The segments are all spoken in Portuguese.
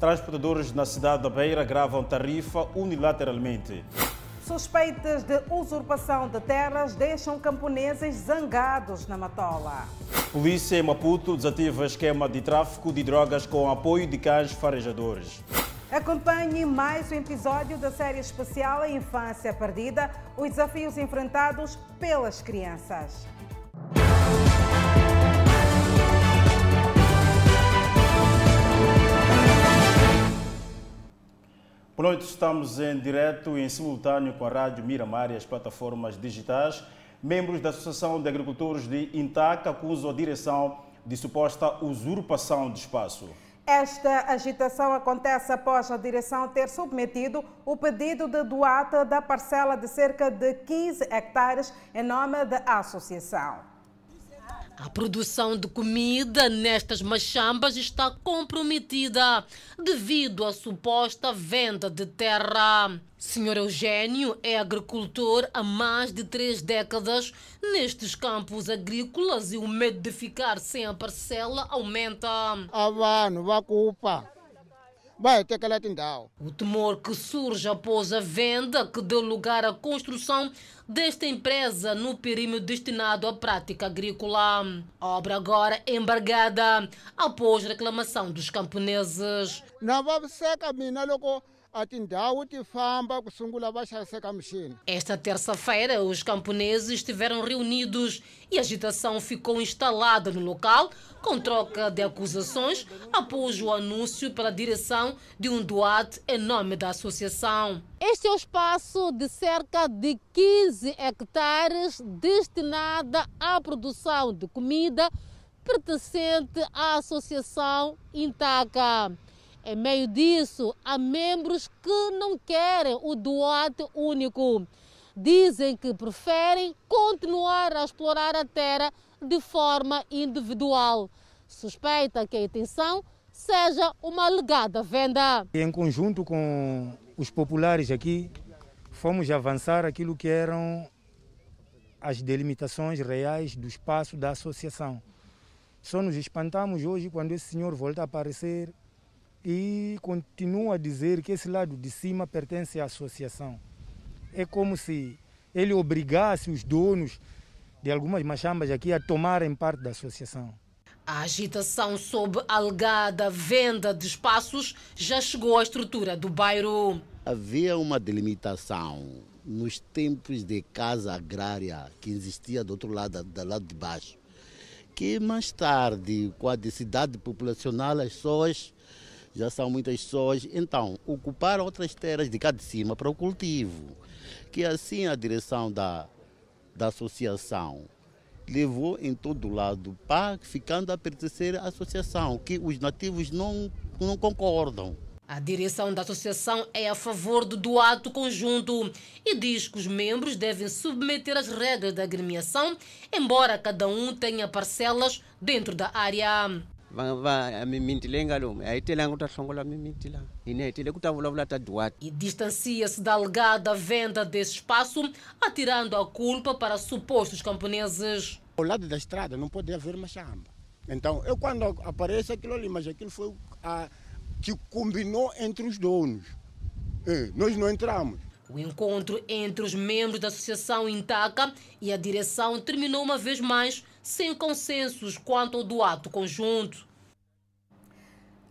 Transportadores na cidade da Beira gravam tarifa unilateralmente. Suspeitas de usurpação de terras deixam camponeses zangados na Matola. Polícia em Maputo desativa esquema de tráfico de drogas com apoio de cães farejadores. Acompanhe mais um episódio da série especial A Infância Perdida, os desafios enfrentados pelas crianças. Boa noite, estamos em direto e em simultâneo com a Rádio Miramar e as plataformas digitais. Membros da Associação de Agricultores de Intaca acusam a direção de suposta usurpação de espaço. Esta agitação acontece após a direção ter submetido o pedido de doata da parcela de cerca de 15 hectares em nome da associação. A produção de comida nestas machambas está comprometida devido à suposta venda de terra. Senhor Eugênio é agricultor há mais de três décadas nestes campos agrícolas e o medo de ficar sem a parcela aumenta. Abantu bakupa vai aquela tindal. O temor que surge após a venda que deu lugar à construção desta empresa no perímetro destinado à prática agrícola. Obra agora embargada após reclamação dos camponeses. Na vaviseka mina loko a tindhawu ti famba ku sungula va xaviseka mixini Esta terça-feira, os camponeses estiveram reunidos e a agitação ficou instalada no local, com troca de acusações, após o anúncio pela direção de um doate em nome da associação. Este é o espaço de cerca de 15 hectares destinada à produção de comida pertencente à associação Intaca. Em meio disso, há membros que não querem o doate único. Dizem que preferem continuar a explorar a terra de forma individual. Suspeita que a intenção seja uma alegada venda. Em conjunto com os populares aqui, fomos avançar aquilo que eram as delimitações reais do espaço da associação. Só nos espantamos hoje quando esse senhor volta a aparecer e continua a dizer que esse lado de cima pertence à associação. É como se ele obrigasse os donos de algumas machambas aqui a tomarem parte da associação. A agitação sob alegada venda de espaços já chegou à estrutura do bairro. Havia uma delimitação nos tempos de casa agrária que existia do outro lado, do lado de baixo, que mais tarde, com a densidade populacional, as pessoas já são muitas pessoas, então ocuparam outras terras de cá de cima para o cultivo, que assim a direção da, da associação levou em todo lado para ficando a pertencer à associação, que os nativos não, não concordam. A direção da associação é a favor do doato conjunto e diz que os membros devem submeter as regras da agremiação, embora cada um tenha parcelas dentro da área. Va va mimiti leyi nga lomu a yi telanga ku ta hlongola mimiti laha hina hi tele ku ta vulavula ta duwati E distancia-se da alegada venda desse espaço, atirando a culpa para supostos camponeses. ao lado da estrada não pode haver machamba então eu quando aparece aquilo ali mas aquilo foi a que combinou entre os donos. É, nós não entramos. O encontro entre os membros da associação Intaca e a direção terminou uma vez mais sem consensos quanto ao doato conjunto.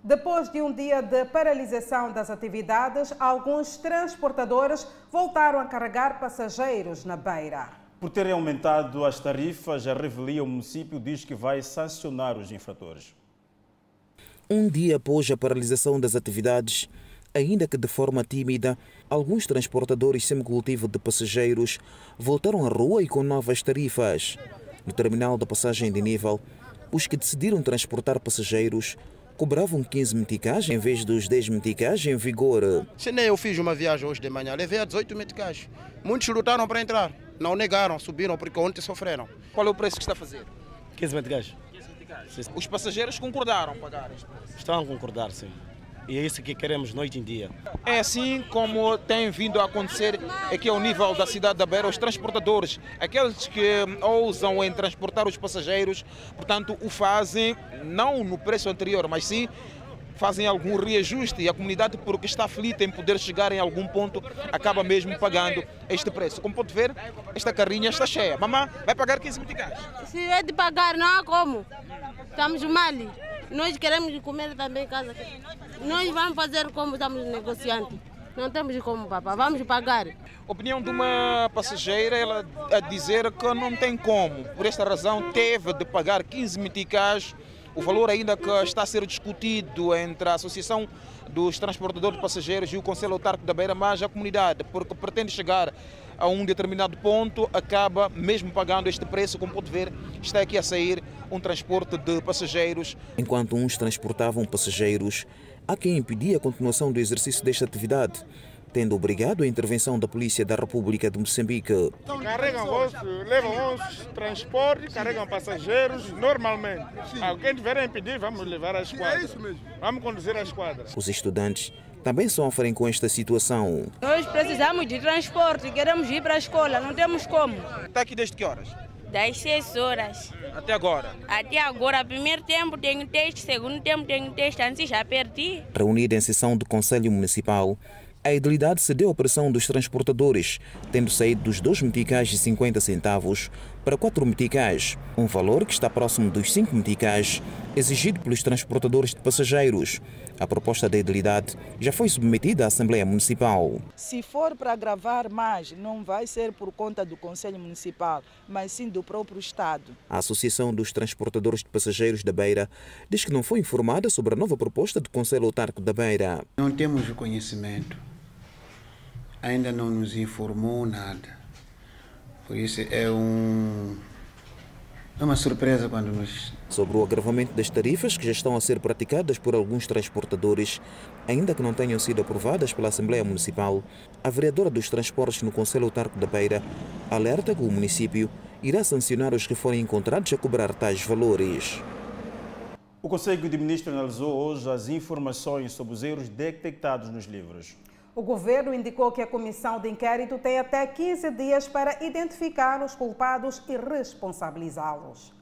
Depois de um dia de paralisação das atividades, alguns transportadores voltaram a carregar passageiros na beira. Por terem aumentado as tarifas, a revelia o município diz que vai sancionar os infratores. Um dia após a paralisação das atividades, ainda que de forma tímida, alguns transportadores semicultivo de passageiros voltaram à rua e com novas tarifas. No terminal da passagem de nível, os que decidiram transportar passageiros cobravam 15 meticais em vez dos 10 meticais em vigor. Se nem eu fiz uma viagem hoje de manhã, levei a 18 meticais. Muitos lutaram para entrar, não negaram, subiram porque ontem sofreram. Qual é o preço que está a fazer? 15 meticais. Os passageiros concordaram pagar este preço. Estão a concordar, sim. E é isso que queremos noite em dia. É assim como tem vindo a acontecer aqui ao nível da cidade da Beira, os transportadores, aqueles que ousam em transportar os passageiros, portanto, o fazem não no preço anterior, mas sim fazem algum reajuste e a comunidade, porque está aflita em poder chegar em algum ponto, acaba mesmo pagando este preço. Como pode ver, esta carrinha está cheia. Mamã, vai pagar 15 meticais? Se é de pagar, não há como. Estamos mal. Nós queremos comer também em casa. Nós vamos fazer como estamos negociantes. Não temos como, papá. Vamos pagar. Opinião de uma passageira, ela a dizer que não tem como. Por esta razão, teve de pagar 15 meticais. O valor ainda que está a ser discutido entre a Associação dos Transportadores de Passageiros e o Conselho Autárquico da Beira, mas a comunidade, porque pretende chegar a um determinado ponto, acaba mesmo pagando este preço. Como pode ver, está aqui a sair um transporte de passageiros. Enquanto uns transportavam passageiros, há quem impedia a continuação do exercício desta atividade, tendo obrigado a intervenção da Polícia da República de Moçambique. Carregam os, levam os transportes, carregam passageiros normalmente. Alguém tiver impedir, vamos levar a esquadra. Vamos conduzir a esquadra. Os estudantes também sofrem com esta situação. Nós precisamos de transporte, queremos ir para a escola, não temos como. Está aqui desde que horas? Das 6 horas. Até agora? Até agora, primeiro tempo tenho teste, segundo tempo tenho teste, antes já perdi. Reunida em sessão do Conselho Municipal, a idilidade cedeu à pressão dos transportadores, tendo saído dos 2 meticais e 50 centavos para 4 meticais, um valor que está próximo dos 5 meticais exigido pelos transportadores de passageiros. A proposta da idilidade já foi submetida à Assembleia Municipal. Se for para agravar mais, não vai ser por conta do Conselho Municipal, mas sim do próprio Estado. A Associação dos Transportadores de Passageiros da Beira diz que não foi informada sobre a nova proposta do Conselho Autárquico da Beira. Não temos o conhecimento, ainda não nos informou nada. Por isso é um é uma surpresa quando nos. Sobre o agravamento das tarifas que já estão a ser praticadas por alguns transportadores, ainda que não tenham sido aprovadas pela Assembleia Municipal, a vereadora dos transportes no Conselho Autárquico da Beira alerta que o município irá sancionar os que forem encontrados a cobrar tais valores. O Conselho de Ministros analisou hoje as informações sobre os erros detectados nos livros. O governo indicou que a comissão de inquérito tem até 15 dias para identificar os culpados e responsabilizá-los.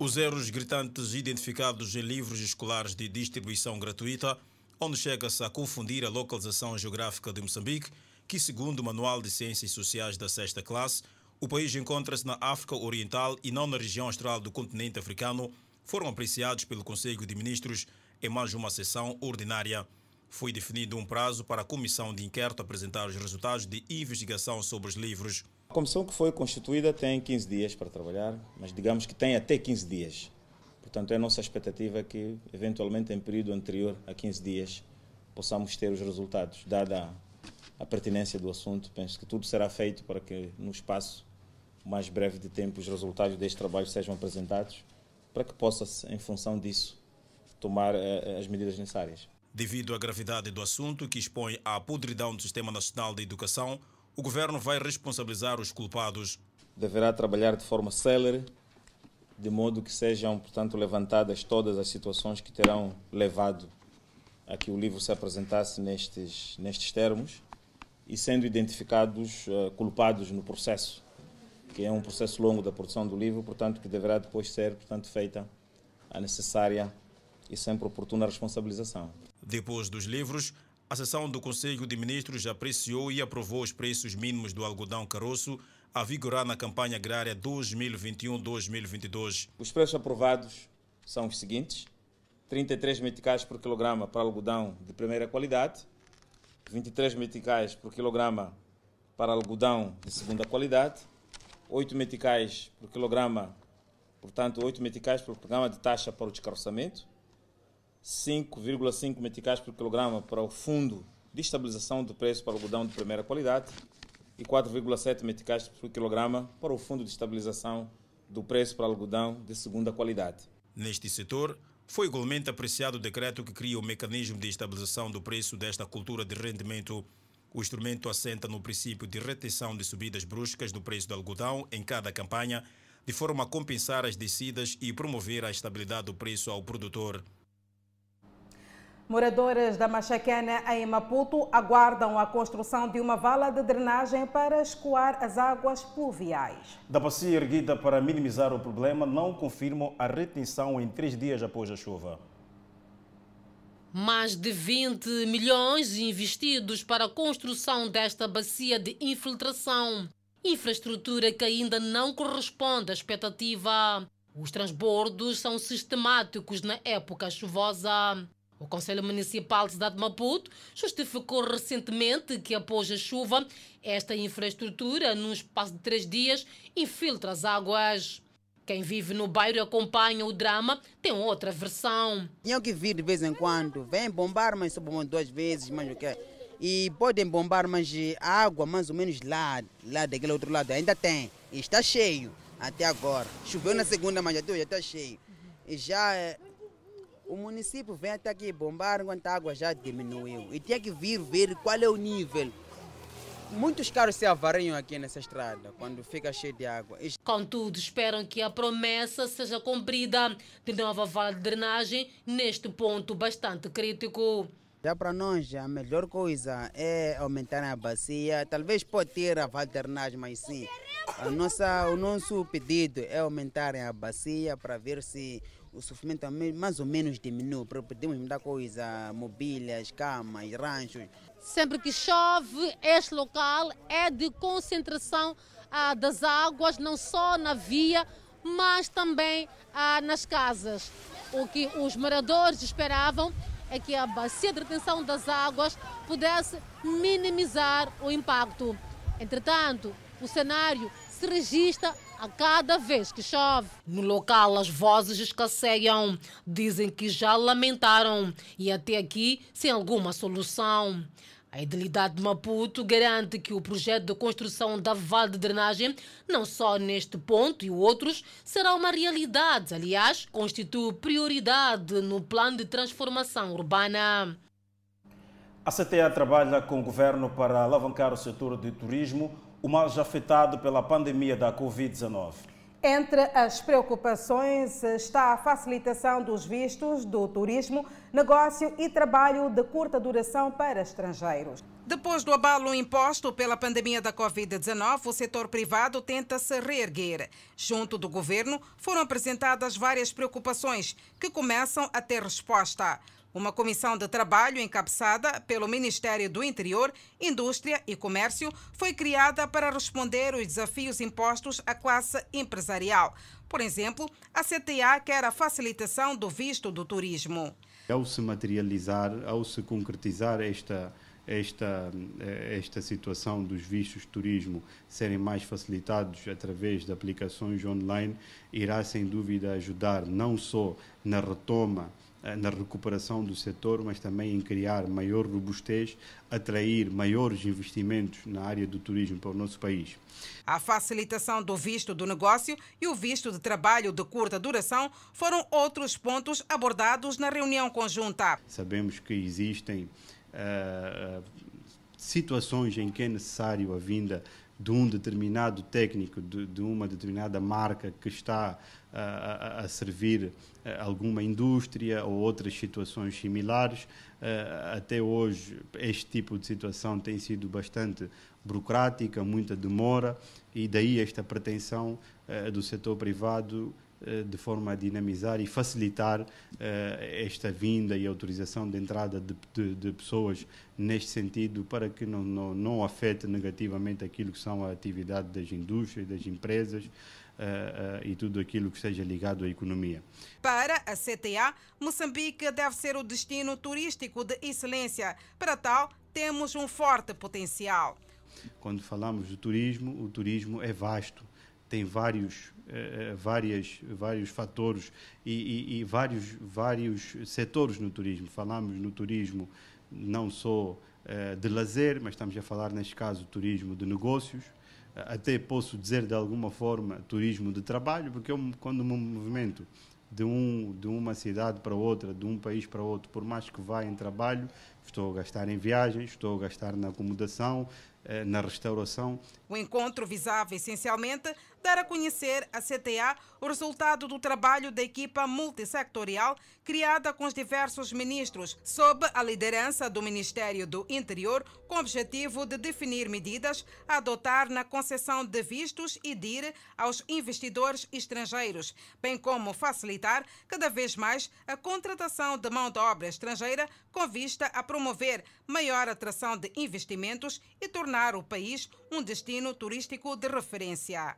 Os erros gritantes identificados em livros escolares de distribuição gratuita, onde chega-se a confundir a localização geográfica de Moçambique, que, segundo o Manual de Ciências Sociais da sexta classe, o país encontra-se na África Oriental e não na região austral do continente africano, foram apreciados pelo Conselho de Ministros em mais uma sessão ordinária. Foi definido um prazo para a comissão de inquérito apresentar os resultados de investigação sobre os livros. A comissão que foi constituída tem 15 dias para trabalhar, mas digamos que tem até 15 dias. Portanto, é a nossa expectativa que, eventualmente, em período anterior a 15 dias, possamos ter os resultados. Dada a pertinência do assunto, penso que tudo será feito para que, no espaço mais breve de tempo, os resultados deste trabalho sejam apresentados, para que possa, em função disso, tomar eh, as medidas necessárias. Devido à gravidade do assunto, que expõe à podridão do Sistema Nacional de Educação, o governo vai responsabilizar os culpados. Deverá trabalhar de forma célere, de modo que sejam, portanto, levantadas todas as situações que terão levado a que o livro se apresentasse nestes, nestes termos e sendo identificados uh, culpados no processo, que é um processo longo da produção do livro, portanto, que deverá depois ser, portanto, feita a necessária e sempre oportuna responsabilização. Depois dos livros, a sessão do Conselho de Ministros apreciou e aprovou os preços mínimos do algodão caroço a vigorar na campanha agrária 2021-2022. Os preços aprovados são os seguintes: 33 meticais por quilograma para algodão de primeira qualidade, 23 meticais por quilograma para algodão de segunda qualidade, 8 meticais por quilograma, portanto, 8 meticais por programa de taxa para o descarroçamento, 5,5 meticais por quilograma para o fundo de estabilização do preço para o algodão de primeira qualidade e 4,7 meticais por quilograma para o fundo de estabilização do preço para algodão de segunda qualidade. Neste setor, foi igualmente apreciado o decreto que cria o mecanismo de estabilização do preço desta cultura de rendimento. O instrumento assenta no princípio de retenção de subidas bruscas do preço do algodão em cada campanha, de forma a compensar as descidas e promover a estabilidade do preço ao produtor. Moradoras da Machaquena, em Maputo, aguardam a construção de uma vala de drenagem para escoar as águas pluviais. Da bacia erguida para minimizar o problema, não confirmam a retenção em três dias após a chuva. Mais de 20 milhões investidos para a construção desta bacia de infiltração. Infraestrutura que ainda não corresponde à expectativa. Os transbordos são sistemáticos na época chuvosa. O Conselho Municipal de Cidade de Maputo justificou recentemente que, após a chuva, esta infraestrutura, num espaço de três dias, infiltra as águas. Quem vive no bairro e acompanha o drama tem outra versão. Tinham que vir de vez em quando. Vem bombar, mas só bombam duas vezes, mas o que E podem bombar, mas a água mais ou menos lá, lá daquele outro lado ainda tem. E está cheio até agora. Choveu na segunda, mas já está cheio. E já eh, o município vem até aqui bombar enquanto a água já diminuiu. E tinha que vir ver qual é o nível Muitos carros se avariam aqui nessa estrada quando fica cheio de água. Contudo, esperam que a promessa seja cumprida de nova vala de drenagem neste ponto bastante crítico. Já para nós, a melhor coisa é aumentar a bacia. Talvez pode ter a vala de drenagem, mas sim. A nossa, o nosso pedido é aumentar a bacia para ver se o sofrimento mais ou menos diminui. Podemos mudar coisa, mobílias, camas, ranchos. Sempre que chove, este local é de concentração ah, das águas, não só na via, mas também ah, nas casas. O que os moradores esperavam é que a bacia de retenção das águas pudesse minimizar o impacto. Entretanto, o cenário se registra a cada vez que chove. No local, as vozes escasseiam. Dizem que já lamentaram e até aqui sem alguma solução. A Edilidade de Maputo garante que o projeto de construção da vale de drenagem, não só neste ponto e outros, será uma realidade. Aliás, constitui prioridade no plano de transformação urbana. A CTA trabalha com o governo para alavancar o setor de turismo, o mais afetado pela pandemia da Covid-19. Entre as preocupações está a facilitação dos vistos do turismo, negócio e trabalho de curta duração para estrangeiros. Depois do abalo imposto pela pandemia da Covid-19, o setor privado tenta se reerguer. Junto do governo, foram apresentadas várias preocupações que começam a ter resposta. Uma comissão de trabalho encabeçada pelo Ministério do Interior, Indústria e Comércio foi criada para responder os desafios impostos à classe empresarial. Por exemplo, a CTA quer a facilitação do visto do turismo. Ao se materializar, ao se concretizar esta, esta, esta situação dos vistos de turismo serem mais facilitados através de aplicações online, irá sem dúvida ajudar não só na retoma na recuperação do setor, mas também em criar maior robustez, atrair maiores investimentos na área do turismo para o nosso país. A facilitação do visto do negócio e o visto de trabalho de curta duração foram outros pontos abordados na reunião conjunta. Sabemos que existem uh, situações em que é necessário a vinda de um determinado técnico, de, de uma determinada marca que está a, a, servir alguma indústria ou outras situações similares. Até hoje, este tipo de situação tem sido bastante burocrática, muita demora, e daí esta pretensão do setor privado de forma a dinamizar e facilitar esta vinda e autorização de entrada de, de, de pessoas neste sentido para que não, não, não afete negativamente aquilo que são a atividade das indústrias, das empresas, uh, e tudo aquilo que seja ligado à economia. Para a CTA, Moçambique deve ser o destino turístico de excelência. Para tal, temos um forte potencial. Quando falamos de turismo, o turismo é vasto, tem vários, uh, várias, vários fatores e, e, e, vários, vários setores no turismo. Falamos no turismo não só uh, de lazer, mas estamos a falar, neste caso, turismo de negócios, até posso dizer de alguma forma turismo de trabalho, porque eu, quando me movimento de, um, de uma cidade para outra, de um país para outro, por mais que vá em trabalho, estou a gastar em viagens, estou a gastar na acomodação, eh, na restauração. O encontro visava essencialmente dar a conhecer à CTA o resultado do trabalho da equipa multissectorial criada com os diversos ministros, sob a liderança do Ministério do Interior, com o objetivo de definir medidas a adotar na concessão de vistos e DIR aos investidores estrangeiros, bem como facilitar cada vez mais a contratação de mão de obra estrangeira com vista a promover maior atração de investimentos e tornar o país um destino turístico de referência.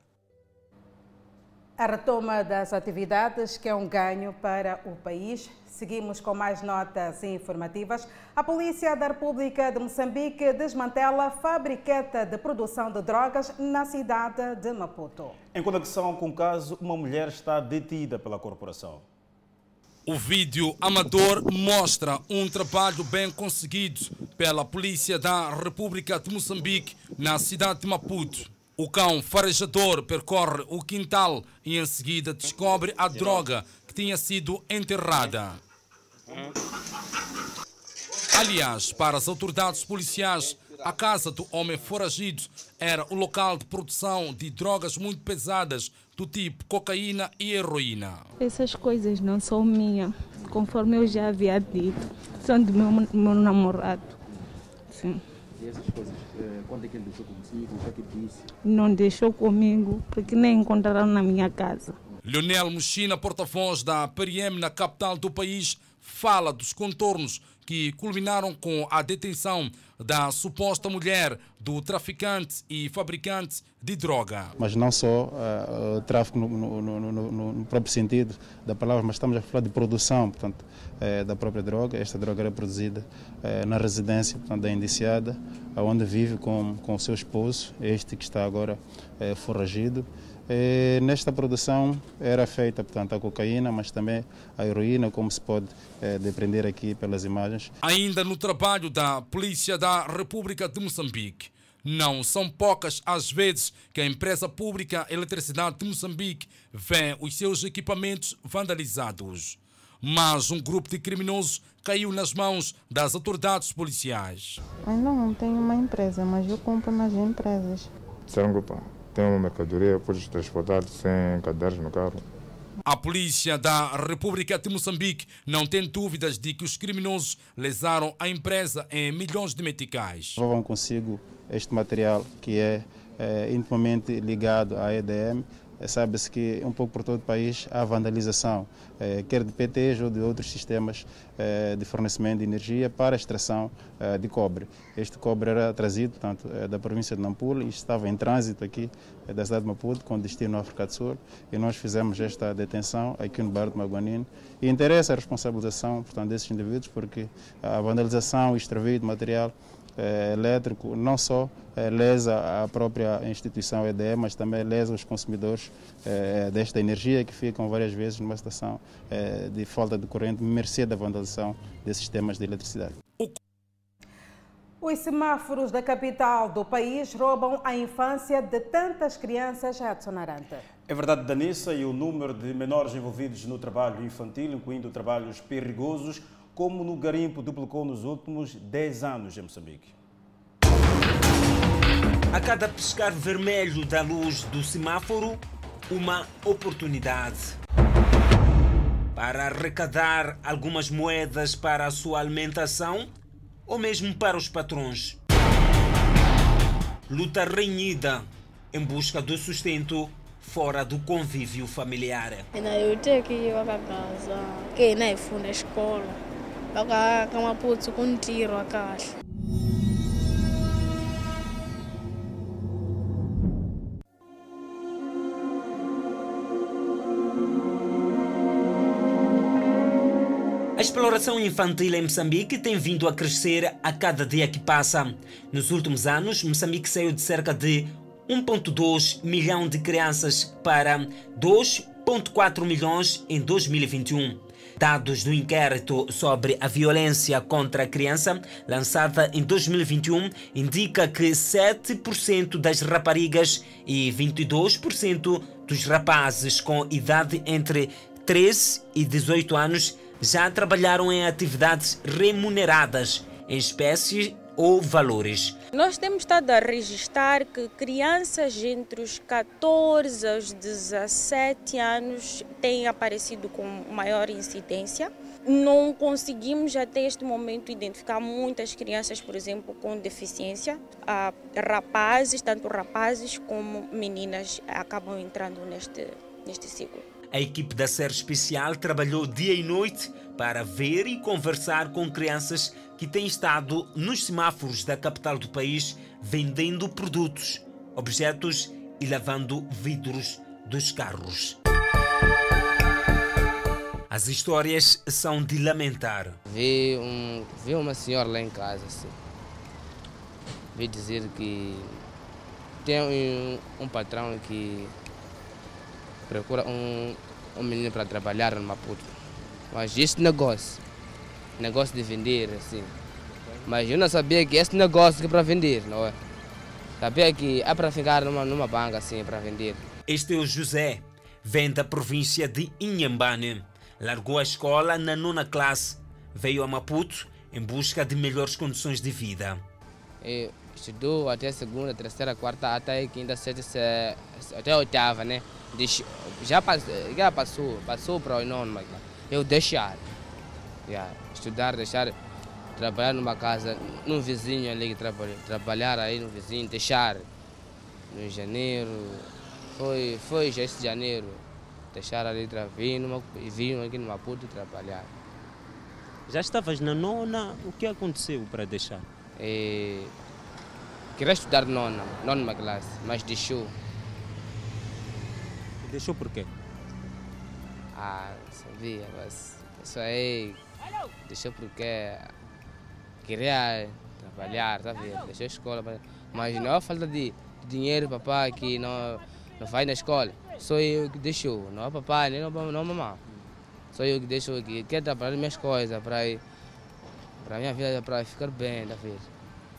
A retoma das atividades, que é um ganho para o país. Seguimos com mais notas informativas. A Polícia da República de Moçambique desmantela fabriqueta de produção de drogas na cidade de Maputo. Em conexão com o caso, uma mulher está detida pela corporação. O vídeo amador mostra um trabalho bem conseguido pela Polícia da República de Moçambique na cidade de Maputo. O cão farejador percorre o quintal e em seguida descobre a droga que tinha sido enterrada. Aliás, para as autoridades policiais, a casa do homem foragido era o local de produção de drogas muito pesadas do tipo cocaína e heroína. Essas coisas não são minhas, conforme eu já havia dito. São do meu, meu namorado. Sim. E essas coisas, quando é que ele deixou consigo? O que é que disse? Não deixou comigo, porque nem encontraram na minha casa. Leonel Mochina, porta-voz da PRM na capital do país, fala dos contornos que culminaram com a detenção da suposta mulher do traficante e fabricante de droga. Mas não só uh, tráfico no, no, no, no, próprio sentido da palavra, mas estamos a falar de produção portanto, uh, da própria droga. Esta droga era produzida na residência portanto, da indiciada, onde vive com, com o seu esposo, este que está agora foragido. E nesta produção era feita, portanto, a cocaína, mas também a heroína, como se pode é, depreender aqui pelas imagens. Ainda no trabalho da Polícia da República de Moçambique, não são poucas as vezes que a empresa pública Eletricidade de Moçambique vê os seus equipamentos vandalizados. Mas um grupo de criminosos caiu nas mãos das autoridades policiais. Ainda não tenho uma empresa, mas eu compro nas empresas. Será um grupo? Tem uma mercadoria, pode transportar sem cadernos no carro. A polícia da República de Moçambique não tem dúvidas de que os criminosos lesaram a empresa em milhões de meticais. Levam consigo este material que é, é intimamente ligado à EDM sabe-se que um pouco por todo o país há vandalização, é, quer de PTs ou de outros sistemas é, de fornecimento de energia para extração de cobre. Este cobre era trazido portanto, da província de Nampula e estava em trânsito aqui da cidade de Maputo com destino à África do Sul e nós fizemos esta detenção aqui no bairro de Maguanine e interessa a responsabilização portanto, desses indivíduos porque a vandalização e extravio de material eh, elétrico não só eh, lesa a própria instituição EDE, mas também lesa os consumidores eh, desta energia que ficam várias vezes numa situação de falta de corrente, mercê da vandalização desses sistemas de eletricidade. Os semáforos da capital do país roubam a infância de tantas crianças, Edson Aranta. É verdade, Danissa, e o número de menores envolvidos no trabalho infantil, incluindo trabalhos perigosos, como no garimpo duplicou nos últimos 10 anos em Moçambique. A cada piscar vermelho da luz do semáforo, uma oportunidade para arrecadar algumas moedas para a sua alimentação ou mesmo para os patrões. Luta renhida em busca do sustento fora do convívio familiar. Não é na escola vakamaputsu kuntirwa kahle A exploração infantil em Moçambique tem vindo a crescer a cada dia que passa. Nos últimos anos, Moçambique saiu de cerca de 1,2 milhão de crianças para 2,4 milhões em 2021. Dados do inquérito sobre a violência contra a criança, lançada em 2021, indica que 7% das raparigas e 22% dos rapazes com idade entre 13 e 18 anos já trabalharam em atividades remuneradas, em espécie ou valores. Nós temos estado a registrar que crianças entre os 14 aos 17 anos têm aparecido com maior incidência. Não conseguimos até este momento identificar muitas crianças, por exemplo, com deficiência. Rapazes, tanto rapazes como meninas, acabam entrando neste, neste ciclo. A equipe da Série Especial trabalhou dia e noite para ver e conversar com crianças que têm estado nos semáforos da capital do país vendendo produtos, objetos e lavando vidros dos carros. As histórias são de lamentar. Vi, um, vi uma senhora lá em casa, assim. Vi dizer que tem um, um patrão que procura um, um menino para trabalhar no Maputo. Mas esse negócio, negócio de vender, assim. Mas eu não sabia que esse negócio é para vender, não é? Sabia que é para ficar numa, numa banca, assim, para vender. Este é o José, vem da província de Inhambane. Largou a escola na nona classe, veio a Maputo em busca de melhores condições de vida. Eu estudou até segunda, terceira, quarta, até quinta, sexta, até oitava, né? Já passou, já passou, passou para o nono, eu deixar. Yeah, estudar, deixar, trabalhar numa casa, num vizinho ali, trabalhar, trabalhar aí no vizinho, deixar. No janeiro, foi, foi já esse janeiro, deixar ali, vim, vim aqui no Maputo trabalhar. Já estavas na nona, o que aconteceu para deixar? E, queria estudar nona, nona classe, mas deixou. Deixou por quê? Ah, sabia, mas isso aí deixou porque queria trabalhar, tá vendo? Deixou a escola, mas não é falta de dinheiro, papai, que não, não faz na escola. Sou eu que deixou, não é papai, nem não, não mamãe. Sou eu que deixou aqui, quer trabalhar minhas coisas para para minha vida, para ficar bem, tá vendo?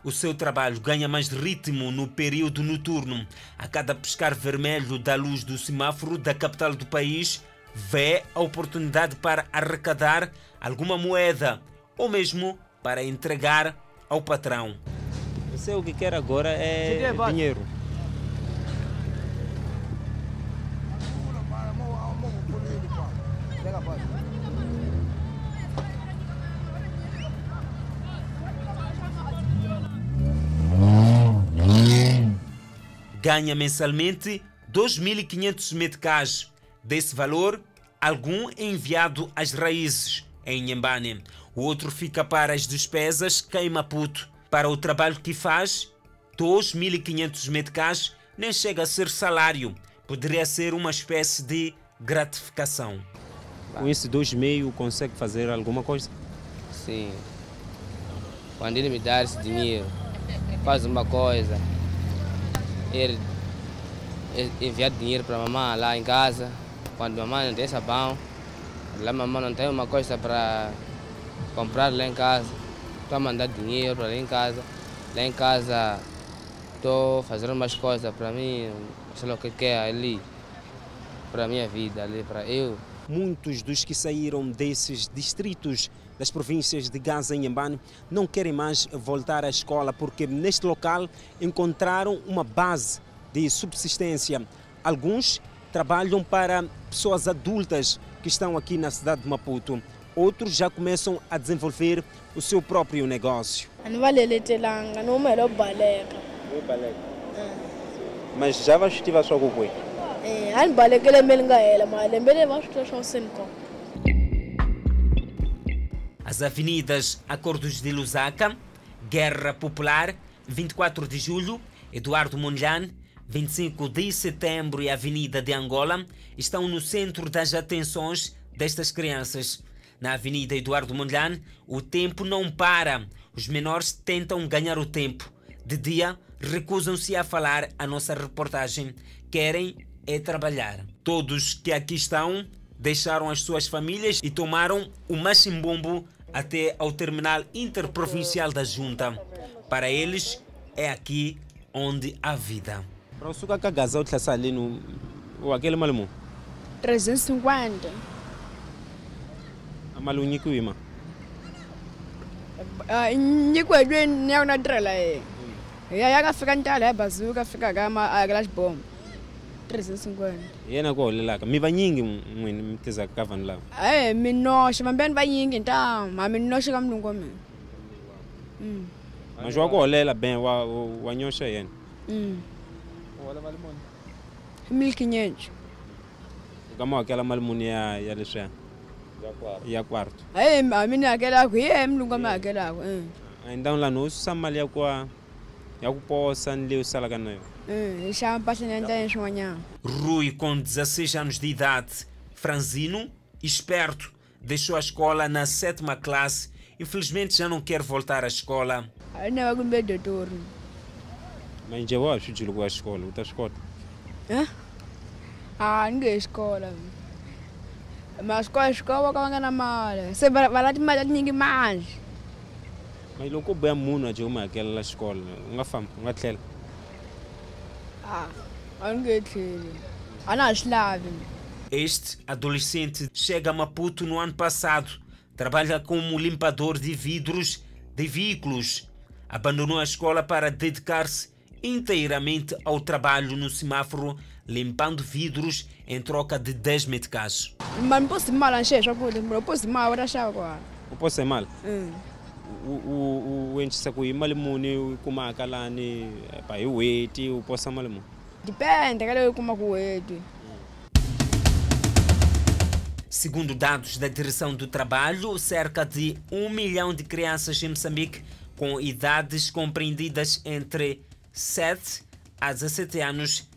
O seu trabalho ganha mais ritmo no período noturno. A cada pescar vermelho da luz do semáforo da capital do país, vê a oportunidade para arrecadar alguma moeda ou mesmo para entregar ao patrão. Você o que quer agora é dinheiro. Ganha mensalmente 2.500 meticais. Desse valor, algum é enviado às raízes em Nhambane. O outro fica para as despesas em Maputo. Para o trabalho que faz, 2.500 meticais nem chega a ser salário. Poderia ser uma espécie de gratificação. Com esse dois meio consegue fazer alguma coisa? Sim. Quando ele me dá esse dinheiro, faz uma coisa. Ele enviar dinheiro para a mamãe lá em casa. Quando mamãe não tem sabão, lá mamãe não tem uma coisa para comprar lá em casa. Estou a mandar dinheiro para lá em casa. Lá em casa estou fazendo umas coisas para mim, sei lá o que quer ali, para a minha vida, ali para eu. Muitos dos que saíram desses distritos das províncias de Gaza e Nhambane não querem mais voltar à escola porque neste local encontraram uma base de subsistência. Alguns trabalham para pessoas adultas que estão aqui na cidade de Maputo. Outros já começam a desenvolver o seu próprio negócio. Mas já vais estiver só com o As avenidas Acordos de Lusaka, Guerra Popular, 24 de Julho, Eduardo Mondlane, 25 de Setembro e Avenida de Angola estão no centro das atenções destas crianças. Na Avenida Eduardo Mondlane, o tempo não para. Os menores tentam ganhar o tempo. De dia, recusam-se a falar a nossa reportagem. Querem é trabalhar. Todos que aqui estão deixaram as suas famílias e tomaram o machimbombo até ao terminal interprovincial da junta. Para eles, é aqui onde há vida. ra usuka ka gaza u tlherisa haleni u hakele mali muni residence rwanda a mali u e nyikiwi ma nyikiwe lweni ni ya ku na tirhela yena mm. ya ya ka fika ntala ya bazuka fika ka ma a hakela xibomo hi yena ku holelaka. Mi vanyingi n'wini mi tizaka ka vanhu lava e mi vambeni vanyingi ntamu ma mi noxe ka mulungu wa mina. Mm. Maxi wa ku holela ben wa wa nyoxa yena? Mm. Mm. milki nyenje u ka mi hakela mali muni ya ya leswiya ya kwarto aye a mi ni hakelaka hi ye mlungu wa mi hakelaka eh. a ndhawu lani u susa mali ya ku ya ku posa ni leyi u salaka na yona Eh, xava mpahla ni endla swin'wanyana Rui, com 16 anos de idade, franzino esperto, deixou a escola na sétima classe. Infelizmente já não quer voltar à escola. a ni va kumbe dotori ma njhe wa swi dyile ku ya xikolo u ta swi kota Eh? a ni nge xikola ma swikola xikola vo ka va nga na mali se va va la timali ta tinyingi mali ma loko boya munhu a je u mi hakelela xikolo u nga famba u nga tlhela a a ni nge tlheli a na ha swi lavi Este adolescente chega a Maputo no ano passado. Trabalha como limpador de vidros de veículos. Abandonou a escola para dedicar-se inteiramente ao trabalho no semáforo, limpando vidros em troca de 10 meticais. mani posi mali a ni xehe swakudya muro posi mali va ta xava kwala u posa hi mali Mm. u u- u endlisa ku hi mali muni u yi kumaka lani pa hi weti u posa mali muni depende ka leyi u kumaka weti. Segundo dados da Direção do Trabalho, cerca de 1 milhão de crianças em Moçambique com idades compreendidas entre 7 a 17 anos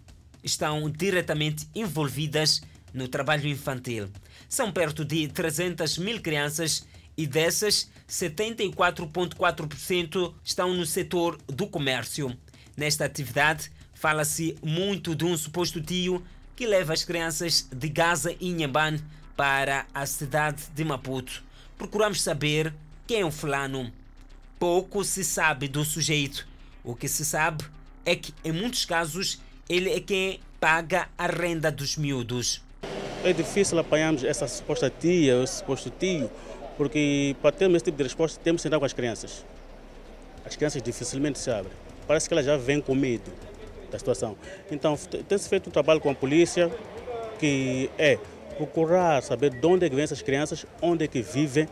estão diretamente envolvidas no trabalho infantil. São perto de 300 mil crianças e dessas, 74,4% estão no setor do comércio. Nesta atividade, fala-se muito de um suposto tio que leva as crianças de Gaza e Inhambane para a cidade de Maputo. Procuramos saber quem é o fulano. Pouco se sabe do sujeito. O que se sabe é que, em muitos casos, ele é quem paga a renda dos miúdos. É difícil apanharmos essa suposta tia, esse suposto tio, porque para termos esse tipo de resposta temos que sentar com as crianças. As crianças dificilmente se abrem. Parece que elas já vêm com medo da situação. Então tem-se feito um trabalho com a polícia que é procurar saber de onde é que vêm essas crianças, onde é que vivem.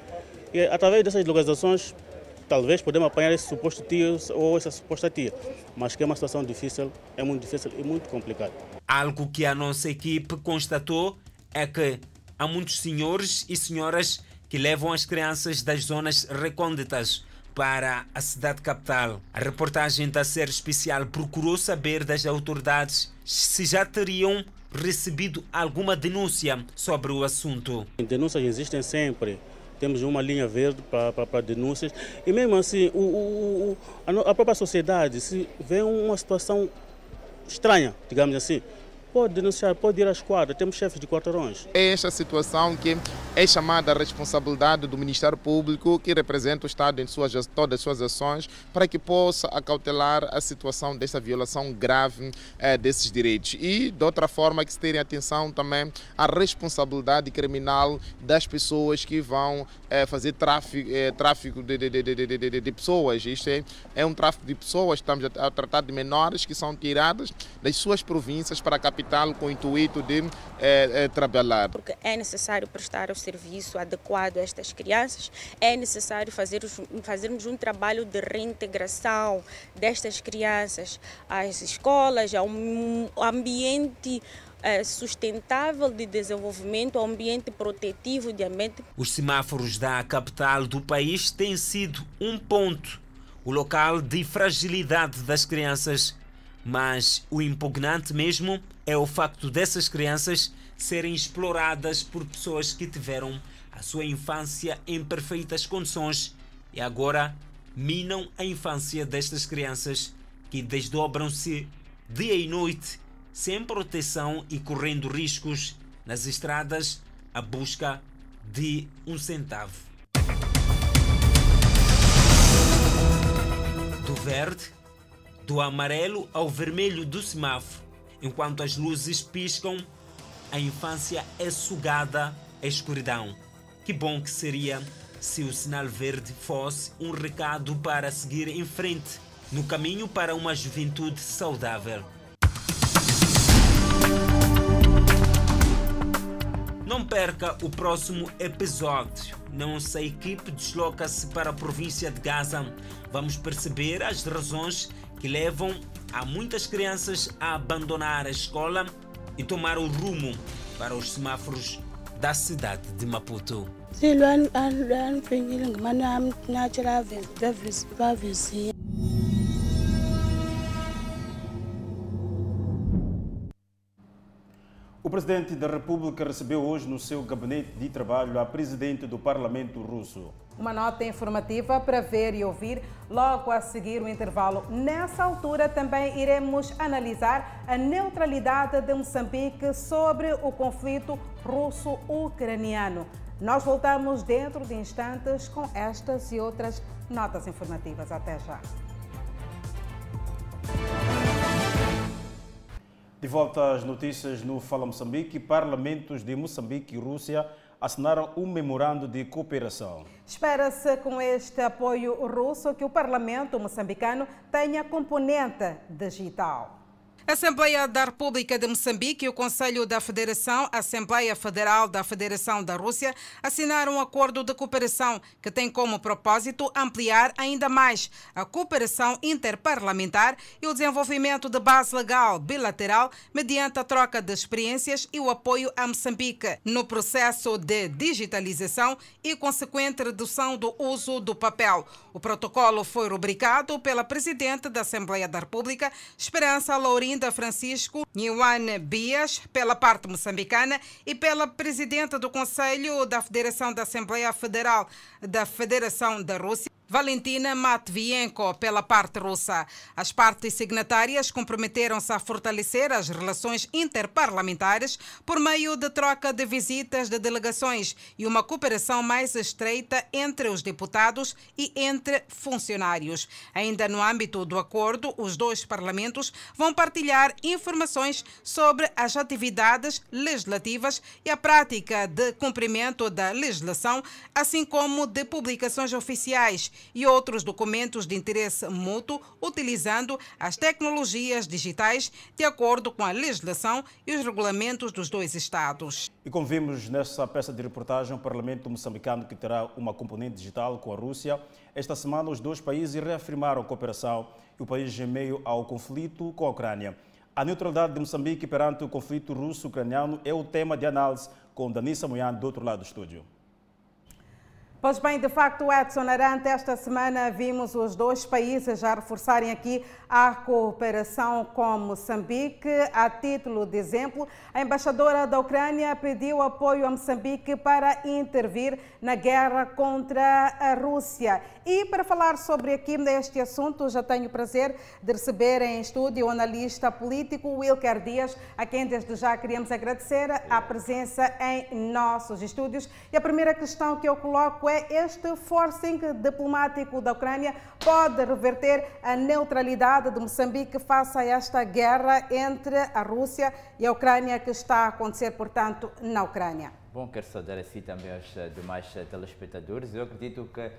E através dessas localizações, talvez podemos apanhar esse suposto tio ou essa suposta tia. Mas que é uma situação difícil, é muito difícil e muito complicado. Algo que a nossa equipe constatou é que há muitos senhores e senhoras que levam as crianças das zonas recônditas para a cidade capital. A reportagem da série especial procurou saber das autoridades se já teriam recebido alguma denúncia sobre o assunto. Denúncias existem sempre. Temos uma linha verde para denúncias. E mesmo assim, o, o, o, a, própria sociedade, se vê uma situação estranha, digamos assim, pode denunciar, pode ir à esquadra. Temos chefes de quarteirões. É esta situação que é chamada a responsabilidade do Ministério Público, que representa o Estado em suas, todas as suas ações, para que possa acautelar a situação desta violação grave eh, desses direitos. E, de outra forma, que se tenha atenção também à responsabilidade criminal das pessoas que vão eh, fazer tráfico, eh, tráfico de, de, de- de pessoas. Isto é, é um tráfico de pessoas, estamos a, a tratar de menores que são tiradas das suas províncias para a capital com o intuito de eh, eh, trabalhar. porque é necessário prestar o serviço adequado a estas crianças, é necessário fazer, os- fazermos um trabalho de reintegração destas crianças às escolas, ao um ambiente eh, sustentável de desenvolvimento, ao ambiente protetivo de ambiente Os semáforos da capital do país têm sido um ponto, o local de fragilidade das crianças. Mas o impugnante mesmo é o facto dessas crianças serem exploradas por pessoas que tiveram a sua infância em perfeitas condições e agora minam a infância destas crianças que desdobram-se dia e noite sem proteção e correndo riscos nas estradas à busca de um centavo. Do verde, do amarelo ao vermelho do semáforo, enquanto as luzes piscam, a infância é sugada à escuridão. Que bom que seria se o sinal verde fosse um recado para seguir em frente no caminho para uma juventude saudável. Não perca o próximo episódio. Nossa equipe desloca-se para a província de Gaza. Vamos perceber as razões que levam a muitas crianças a abandonar a escola e tomar o rumo para os semáforos da cidade de Maputo. O presidente da República recebeu hoje no seu gabinete de trabalho a presidente do Parlamento russo. Uma nota informativa para ver e ouvir logo a seguir o intervalo. Nessa altura também iremos analisar a neutralidade de Moçambique sobre o conflito russo-ucraniano. Nós voltamos dentro de instantes com estas e outras notas informativas. Até já. De volta às notícias no Fala Moçambique, parlamentos de Moçambique e Rússia assinaram um memorando de cooperação. Espera-se com este apoio russo que o parlamento moçambicano tenha componente digital. A Assembleia da República de Moçambique e o Conselho da Federação, Assembleia Federal da Federação da Rússia, assinaram um acordo de cooperação que tem como propósito ampliar ainda mais a cooperação interparlamentar e o desenvolvimento de base legal bilateral mediante a troca de experiências e o apoio a Moçambique no processo de digitalização e consequente redução do uso do papel. O protocolo foi rubricado pela Presidente da Assembleia da República, Esperança Lourinda Francisco Niwan Bias, pela parte moçambicana, e pela Presidente do Conselho da Federação da Assembleia Federal da Federação da Rússia. Valentina Matvienko, pela parte russa. As partes signatárias comprometeram-se a fortalecer as relações interparlamentares por meio de troca de visitas de delegações e uma cooperação mais estreita entre os deputados e entre funcionários. Ainda no âmbito do acordo, os dois parlamentos vão partilhar informações sobre as atividades legislativas e a prática de cumprimento da legislação, assim como de publicações oficiais e outros documentos de interesse mútuo, utilizando as tecnologias digitais de acordo com a legislação e os regulamentos dos dois Estados. E como vimos nessa peça de reportagem, o Parlamento moçambicano que terá uma componente digital com a Rússia, esta semana os dois países reafirmaram a cooperação e o país em meio ao conflito com a Ucrânia. A neutralidade de Moçambique perante o conflito russo-ucraniano é o tema de análise com Danissa Moyan do outro lado do estúdio. Pois bem, de facto, Edson Arante, esta semana vimos os dois países já reforçarem aqui a cooperação com Moçambique. A título de exemplo, a embaixadora da Ucrânia pediu apoio a Moçambique para intervir na guerra contra a Rússia. E para falar sobre aqui neste assunto, já tenho o prazer de receber em estúdio o analista político Wilker Dias, a quem desde já queríamos agradecer a presença em nossos estúdios. E a primeira questão que eu coloco é este forcing diplomático da Ucrânia pode reverter a neutralidade de Moçambique face a esta guerra entre a Rússia e a Ucrânia que está a acontecer, portanto, na Ucrânia? Bom, quero saudar a si também aos demais telespectadores. Eu acredito que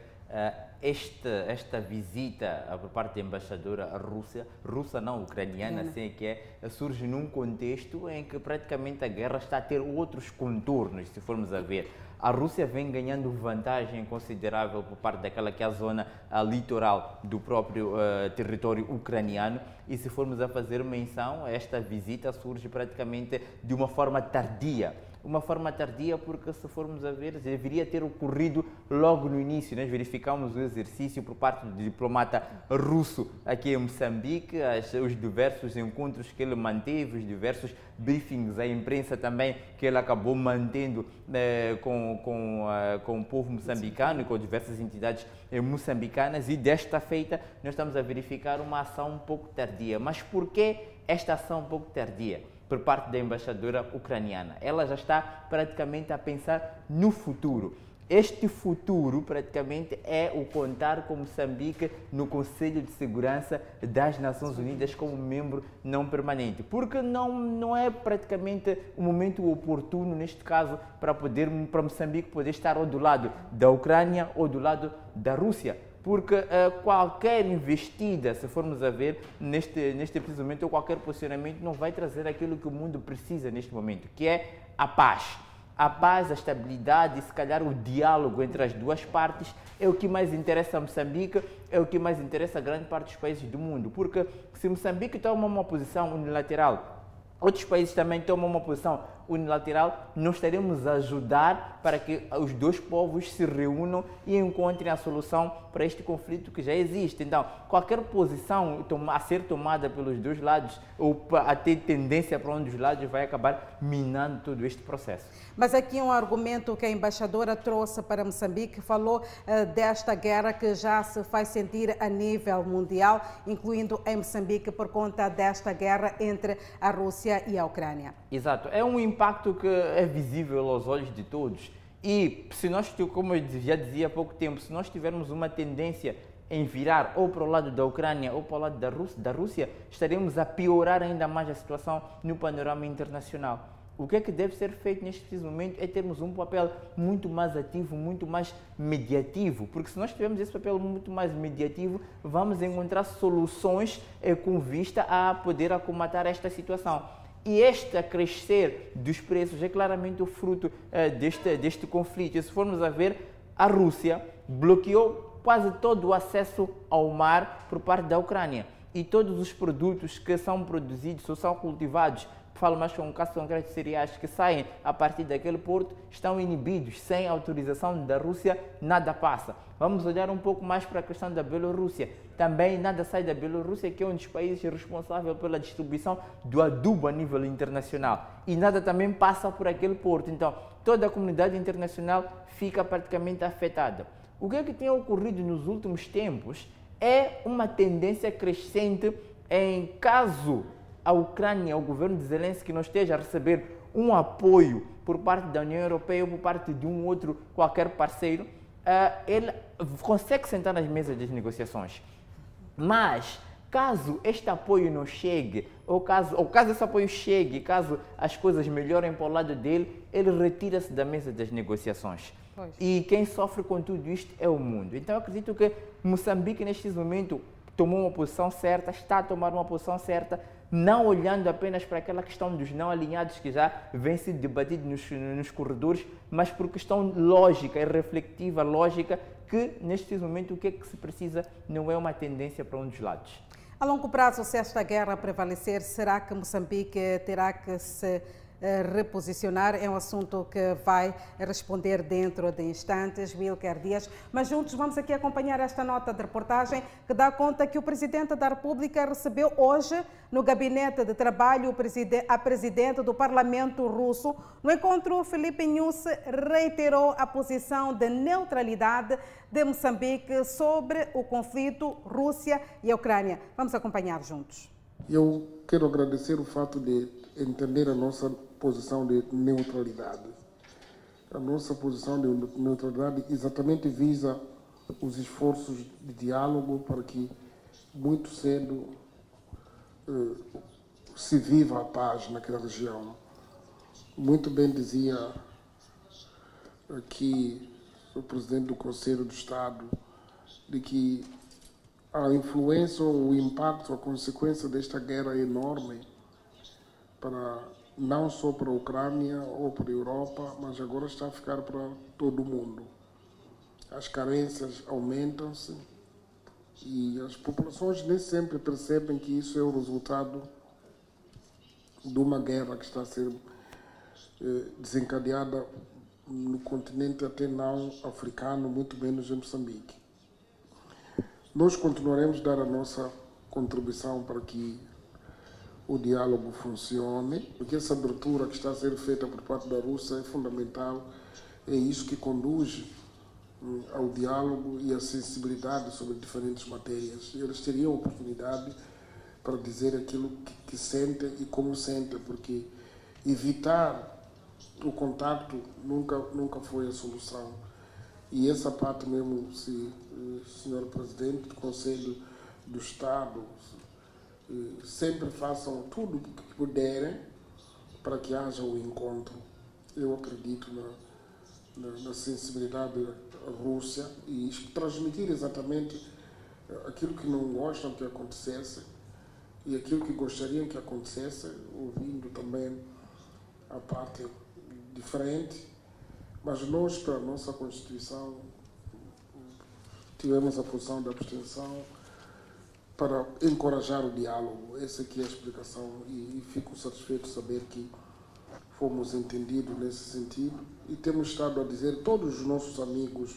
esta, esta visita por parte da embaixadora russa, russa não ucraniana, assim que é, surge num contexto em que praticamente a guerra está a ter outros contornos, se formos a ver. A Rússia vem ganhando vantagem considerável por parte daquela que é a zona a litoral do próprio uh, território ucraniano. E se formos a fazer menção, esta visita surge praticamente de uma forma tardia uma forma tardia, porque se formos a ver, deveria ter ocorrido logo no início. Nós verificamos o exercício por parte do diplomata russo aqui em Moçambique, as, os diversos encontros que ele manteve, os diversos briefings à imprensa também que ele acabou mantendo eh, com, com, uh, com o povo moçambicano e com diversas entidades eh, moçambicanas e desta feita nós estamos a verificar uma ação um pouco tardia. Mas por que esta ação um pouco tardia? Por parte da embaixadora ucraniana. Ela já está praticamente a pensar no futuro. este futuro praticamente é o contar com Moçambique no Conselho de Segurança das Nações Unidas como membro não permanente, porque não, não é praticamente o momento oportuno neste caso para poder para Moçambique poder estar ou do lado da Ucrânia ou do lado da Rússia porque uh, qualquer investida, se formos a ver neste, neste preciso momento, ou qualquer posicionamento, não vai trazer aquilo que o mundo precisa neste momento, que é a paz. A paz, a estabilidade e, se calhar, o diálogo entre as duas partes é o que mais interessa a Moçambique, é o que mais interessa a grande parte dos países do mundo. Porque se Moçambique toma uma posição unilateral, outros países também tomam uma posição unilateral, nós estaremos a ajudar para que os dois povos se reúnam e encontrem a solução para este conflito que já existe. Então, qualquer posição a ser tomada pelos dois lados ou a ter tendência para um dos lados vai acabar minando todo este processo. Mas aqui um argumento que a embaixadora trouxe para Moçambique falou uh, desta guerra que já se faz sentir a nível mundial, incluindo em Moçambique por conta desta guerra entre a Rússia e a Ucrânia. Exato, é um impacto que é visível aos olhos de todos. E se nós, como eu já dizia há pouco tempo, se nós tivermos uma tendência em virar ou para o lado da Ucrânia ou para o lado da Rússia, da Rússia estaremos a piorar ainda mais a situação no panorama internacional. O que é que deve ser feito neste preciso momento é termos um papel muito mais ativo, muito mais mediativo, porque se nós tivermos esse papel muito mais mediativo, vamos encontrar soluções eh, com vista a poder acomatar esta situação. E este crescer dos preços é claramente o fruto uh, deste, deste conflito. E se formos a ver, a Rússia bloqueou quase todo o acesso ao mar por parte da Ucrânia. E todos os produtos que são produzidos ou são cultivados falo mais com um caso concreto de cereais que saem a partir daquele porto, estão inibidos, sem autorização da Rússia, nada passa. Vamos olhar um pouco mais para a questão da Bielorrússia. Também nada sai da Bielorrússia, que é um dos países responsável pela distribuição do adubo a nível internacional. E nada também passa por aquele porto. Então, toda a comunidade internacional fica praticamente afetada. O que é que tem ocorrido nos últimos tempos é uma tendência crescente em caso a Ucrânia, o governo de Zelensky, não esteja a receber um apoio por parte da União Europeia ou por parte de um outro qualquer parceiro, uh, ele consegue sentar nas mesas das negociações. Mas, caso este apoio não chegue, ou caso, ou caso esse apoio chegue, caso as coisas melhorem para o lado dele, ele retira-se da mesa das negociações. Pois. E quem sofre com tudo isto é o mundo. Então, eu acredito que Moçambique, neste momento, tomou uma posição certa, está a tomar uma posição certa, não olhando apenas para aquela questão dos não alinhados que já vem sendo debatido nos, nos corredores, mas por questão lógica e reflexiva, lógica, que neste momento o que é que se precisa não é uma tendência para um dos lados. A longo prazo, se esta guerra prevalecer, será que Moçambique terá que se reposicionar. É um assunto que vai responder dentro de instantes, Wilker Dias. Mas juntos vamos aqui acompanhar esta nota de reportagem que dá conta que o Presidente da República recebeu hoje no gabinete de trabalho a Presidente do Parlamento russo. No encontro, Felipe Nunes reiterou a posição de neutralidade de Moçambique sobre o conflito Rússia e Ucrânia. Vamos acompanhar juntos. Eu quero agradecer o fato de entender a nossa posição de neutralidade. A nossa posição de neutralidade exatamente visa os esforços de diálogo para que muito cedo eh, se viva a paz naquela região. Muito bem dizia aqui o presidente do Conselho do Estado de que a influência, o impacto, a consequência desta guerra é enorme para não só para a Ucrânia ou para a Europa, mas agora está a ficar para todo o mundo. As carências aumentam-se e as populações nem sempre percebem que isso é o resultado de uma guerra que está a ser eh, desencadeada no continente até não africano, muito menos em Moçambique. Nós continuaremos a dar a nossa contribuição para que o diálogo funcione, porque essa abertura que está a ser feita por parte da Rússia é fundamental, é isso que conduz hum, ao diálogo e à sensibilidade sobre diferentes matérias. Eles teriam oportunidade para dizer aquilo que, que sentem e como sentem, porque evitar o contato nunca, nunca foi a solução. E essa parte mesmo, se o eh, senhor Presidente do Conselho do Estado sempre façam tudo o que puderem para que haja o encontro. Eu acredito na, na, na sensibilidade da Rússia e transmitir exatamente aquilo que não gostam que acontecesse e aquilo que gostariam que acontecesse, ouvindo também a parte diferente. Mas nós, para a nossa Constituição, tivemos a função da abstenção para encorajar o diálogo. Essa aqui é a explicação e, e fico satisfeito de saber que fomos entendidos nesse sentido e temos estado a dizer todos os nossos amigos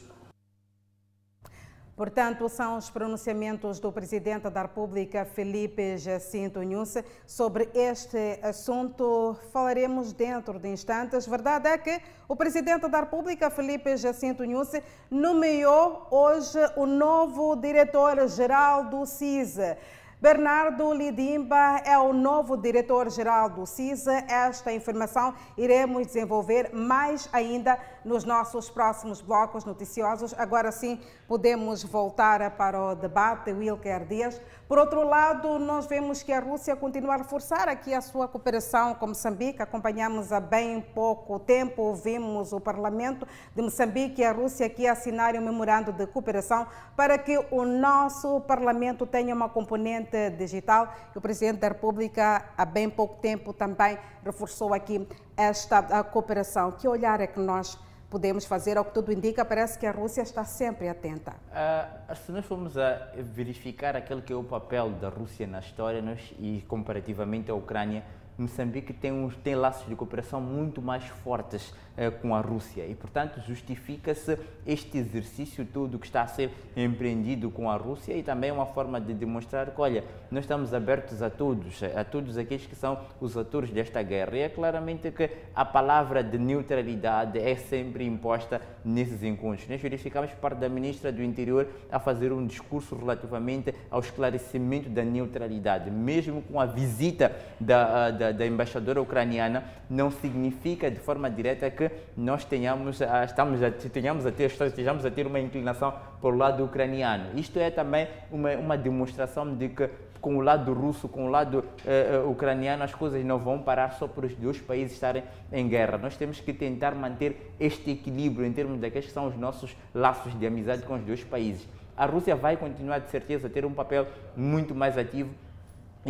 Portanto, são os pronunciamentos do Presidente da República, Felipe Jacinto Nunes, sobre este assunto. Falaremos dentro de instantes. Verdade é que o Presidente da República, Felipe Jacinto Nunes, nomeou hoje o novo diretor-geral do CISA. Bernardo Lidimba é o novo diretor-geral do CISA. Esta informação iremos desenvolver mais ainda nos nossos próximos blocos noticiosos. Agora sim, podemos voltar para o debate, Wilker Dias. Por outro lado, nós vemos que a Rússia continua a reforçar aqui a sua cooperação com Moçambique. Acompanhamos há bem pouco tempo, vimos o Parlamento de Moçambique e a Rússia aqui assinarem um memorando de cooperação para que o nosso Parlamento tenha uma componente digital. E o Presidente da República, há bem pouco tempo, também reforçou aqui esta cooperação. Que olhar é que nós podemos fazer, ao que tudo indica, parece que a Rússia está sempre atenta. Uh, se nós formos a verificar aquele que é o papel da Rússia na história nós, e comparativamente à Ucrânia, Moçambique tem, uns, tem laços de cooperação muito mais fortes com a Rússia e, portanto, justifica-se este exercício todo que está a ser empreendido com a Rússia e também uma forma de demonstrar que, olha, nós estamos abertos a todos, a todos aqueles que são os atores desta guerra. E é claramente que a palavra de neutralidade é sempre imposta nesses encontros. Nós verificamos parte da ministra do Interior a fazer um discurso relativamente ao esclarecimento da neutralidade, mesmo com a visita da, da, da embaixadora ucraniana, não significa de forma direta que nós tenhamos, estamos a, tenhamos a ter, estejamos a ter uma inclinação para o lado ucraniano. Isto é também uma, uma demonstração de que com o lado russo, com o lado uh, ucraniano, as coisas não vão parar só por os dois países estarem em guerra. Nós temos que tentar manter este equilíbrio em termos daqueles que são os nossos laços de amizade com os dois países. A Rússia vai continuar, de certeza, a ter um papel muito mais ativo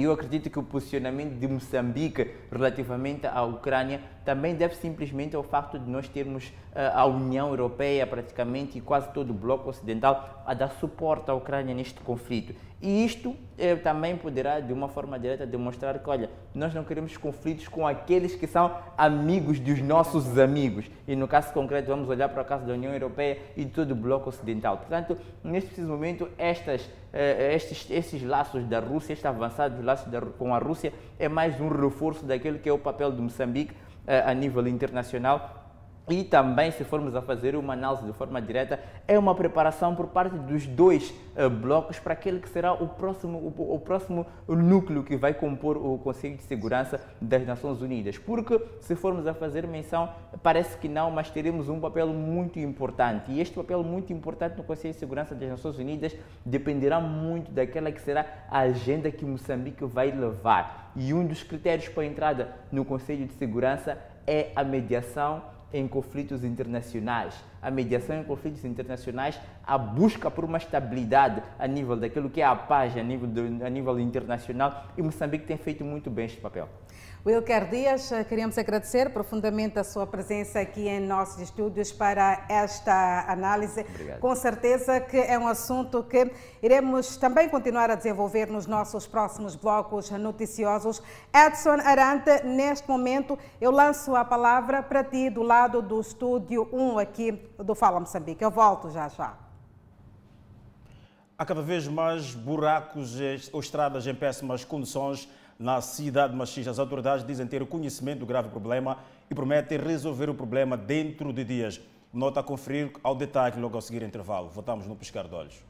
eu acredito que o posicionamento de Moçambique relativamente à Ucrânia também deve simplesmente ao facto de nós termos uh, a União Europeia praticamente e quase todo o bloco ocidental a dar suporte à Ucrânia neste conflito. E isto eh, também poderá, de uma forma direta, demonstrar que, olha, nós não queremos conflitos com aqueles que são amigos dos nossos amigos. E no caso concreto, vamos olhar para o caso da União Europeia e de todo o bloco ocidental. Portanto, neste preciso momento, estas, eh, estes, esses laços da Rússia, este avançado laços da, com a Rússia, é mais um reforço daquilo que é o papel de Moçambique eh, a nível internacional e também, se formos a fazer uma análise de forma direta, é uma preparação por parte dos dois uh, blocos para aquele que será o próximo, o, o, próximo núcleo que vai compor o Conselho de Segurança das Nações Unidas. Porque, se formos a fazer menção, parece que não, mas teremos um papel muito importante. E este papel muito importante no Conselho de Segurança das Nações Unidas dependerá muito daquela que será a agenda que Moçambique vai levar. E um dos critérios para a entrada no Conselho de Segurança é a mediação em conflitos internacionais, a mediação em conflitos internacionais, a busca por uma estabilidade a nível daquilo que é a paz a nível, a nível internacional e Moçambique tem feito muito bem este papel. Wilker Dias, queríamos agradecer profundamente a sua presença aqui em nossos estúdios para esta análise. Obrigado. Com certeza que é um assunto que iremos também continuar a desenvolver nos nossos próximos blocos noticiosos. Edson Arante, neste momento eu lanço a palavra para ti do lado do estúdio 1 aqui do Fala Moçambique. Eu volto já já. Há cada vez mais buracos ou estradas em péssimas condições na cidade de Machis. As autoridades dizem ter conhecimento do grave problema e prometem resolver o problema dentro de dias. Nota a conferir ao detalhe logo ao seguir intervalo. Voltamos no Piscar de Olhos.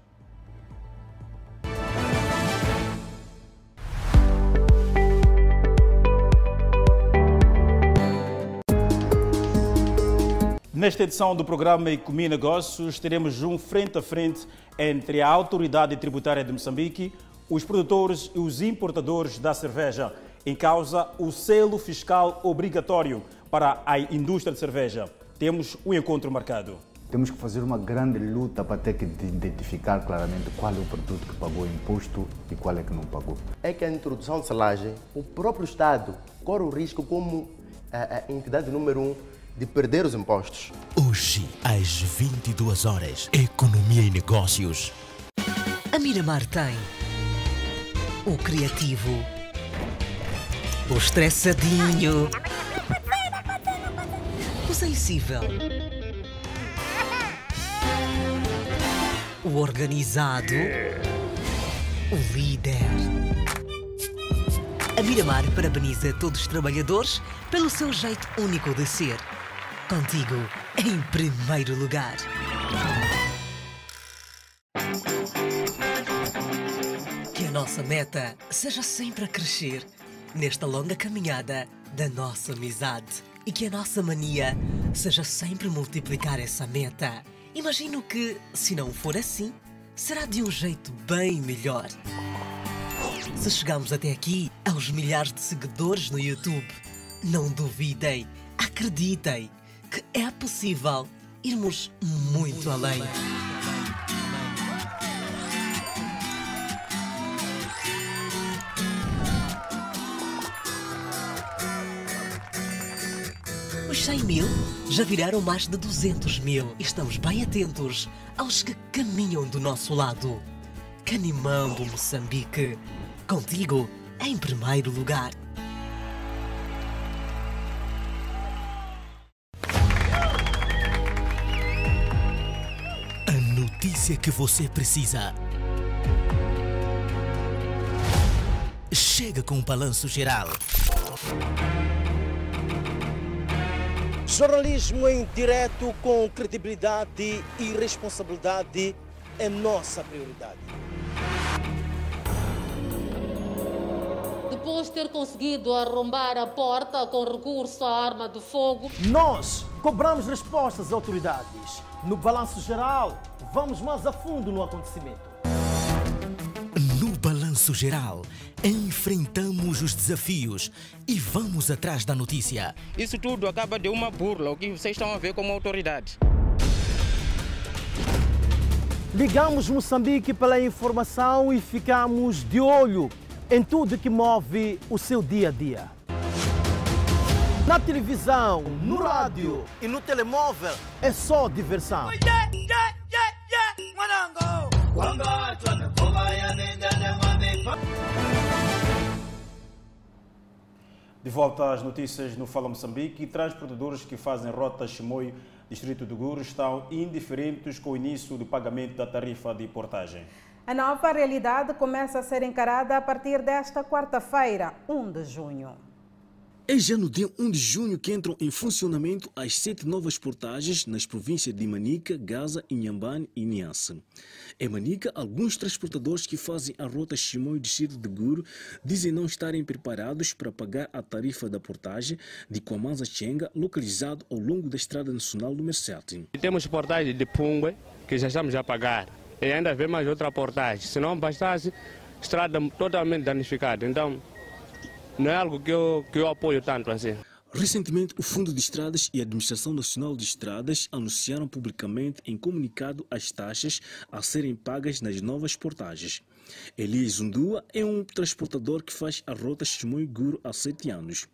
Nesta edição do programa Economia Negócios, teremos um frente a frente entre a Autoridade Tributária de Moçambique, os produtores e os importadores da cerveja. Em causa, o selo fiscal obrigatório para a indústria de cerveja. Temos um encontro marcado. Temos que fazer uma grande luta para ter que identificar claramente qual é o produto que pagou imposto e qual é que não pagou. É que a introdução de selagem, o próprio Estado corre o risco como a, a entidade número um de perder os impostos. Hoje, às 22 horas, Economia e Negócios. A Miramar tem o criativo, o estressadinho, o sensível, o organizado, o líder. A Miramar parabeniza todos os trabalhadores pelo seu jeito único de ser. Contigo em primeiro lugar. Nossa meta seja sempre a crescer nesta longa caminhada da nossa amizade e que a nossa mania seja sempre multiplicar essa meta. Imagino que, se não for assim, será de um jeito bem melhor. Se chegamos até aqui, aos milhares de seguidores no YouTube, não duvidem, acreditem que é possível irmos muito além. 100 mil já viraram mais de 200 mil estamos bem atentos aos que caminham do nosso lado. Canimambo, Moçambique. Contigo em primeiro lugar. A notícia que você precisa. Chega com o balanço geral. Jornalismo em direto com credibilidade e responsabilidade é nossa prioridade. Depois de ter conseguido arrombar a porta com recurso à arma de fogo, Nós cobramos respostas às autoridades. No balanço geral, vamos mais a fundo no acontecimento. No balanço geral, enfrentamos os desafios e vamos atrás da notícia. Isso tudo acaba de uma burla, o que vocês estão a ver como autoridade. Ligamos Moçambique pela informação e ficamos de olho em tudo que move o seu dia a dia. Na televisão, no rádio e no telemóvel é só diversão. De volta às notícias no Fala Moçambique, transportadores que fazem rota Chimoio, distrito do Guru, estão indiferentes com o início do pagamento da tarifa de portagem. A nova realidade começa a ser encarada a partir desta quarta-feira, 1 de junho. É já no dia 1 de junho que entram em funcionamento as sete novas portagens nas províncias de Manica, Gaza, Inhambane e Niassa. Em Manica, alguns transportadores que fazem a rota Chimoio distrito de Guru dizem não estarem preparados para pagar a tarifa da portagem de Kwamaza Chenga, localizado ao longo da Estrada Nacional número 7. E temos portagem de Pungue, que já estamos a pagar. E ainda vem mais outra portagem. Se não bastasse, estrada totalmente danificada. Então, não é algo que eu, que eu apoio tanto assim. Recentemente, o Fundo de Estradas e a Administração Nacional de Estradas anunciaram publicamente em comunicado as taxas a serem pagas nas novas portagens. Elias Zundua é um transportador que faz a rota Chimoio-Guru há sete anos.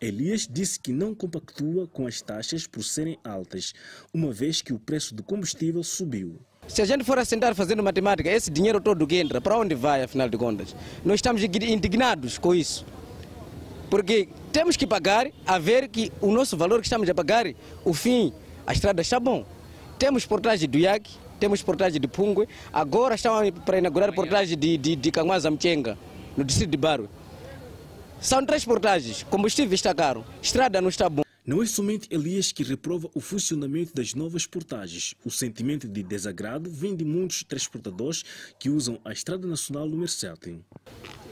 Elias disse que não compactua com as taxas por serem altas, uma vez que o preço do combustível subiu. Se a gente for assentar fazendo matemática, esse dinheiro todo que entra, para onde vai, afinal de contas? Nós estamos indignados com isso. Porque temos que pagar a ver que o nosso valor que estamos a pagar, o fim, a estrada está bom. Temos portagem do IAC, temos portagem de Pungue, agora estamos para inaugurar portagem de, de, de Canguaza Mchenga, no distrito de Baro. São três portagens, combustível está caro, estrada não está bom. Não é somente Elias que reprova o funcionamento das novas portagens. O sentimento de desagrado vem de muitos transportadores que usam a Estrada Nacional número 7.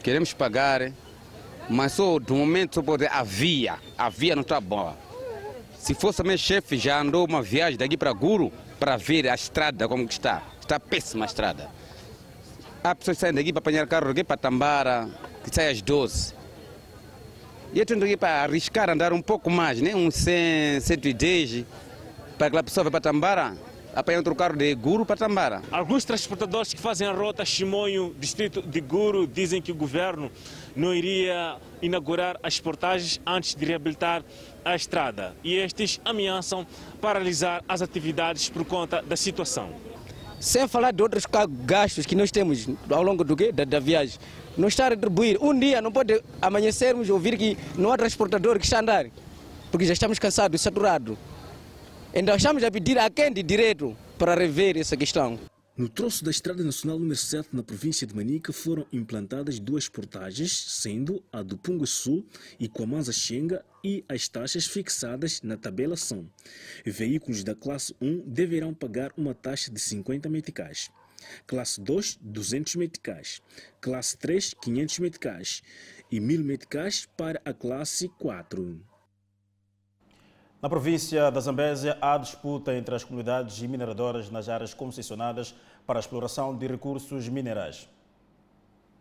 Queremos pagar, mas só do momento só pode a via. A via não está boa. Se fosse meu chefe, já andou uma viagem daqui para Guru para ver a estrada como que está. Está péssima a estrada. Há pessoas que saem daqui para apanhar carro aqui para Tambara, que sai às 12. E eu tenho aqui para arriscar andar um pouco mais, né? um 100, 110, para aquela pessoa vir para Tambara, apanhar outro carro de Guru para Tambara. Alguns transportadores que fazem a rota Chimonho, distrito de Guru, dizem que o governo não iria inaugurar as portagens antes de reabilitar a estrada. E estes ameaçam paralisar as atividades por conta da situação. Sem falar de outros gastos que nós temos ao longo do, da, da viagem. Não está a retribuir. Um dia não pode amanhecermos ouvir que não há transportador que está a andar. Porque já estamos cansados, saturados. Então estamos a pedir a quem de direito para rever essa questão. No troço da Estrada Nacional número 7, na província de Manica, foram implantadas duas portagens, sendo a do Pungo Sul e Quamanza Xenga e as taxas fixadas na tabela são. Veículos da classe 1 deverão pagar uma taxa de 50 meticais. Classe 2, 200 meticais. Classe 3, 500 meticais. E 1000 meticais para a classe 4. Na província da Zambésia, há disputa entre as comunidades mineradoras nas áreas concessionadas para a exploração de recursos minerais.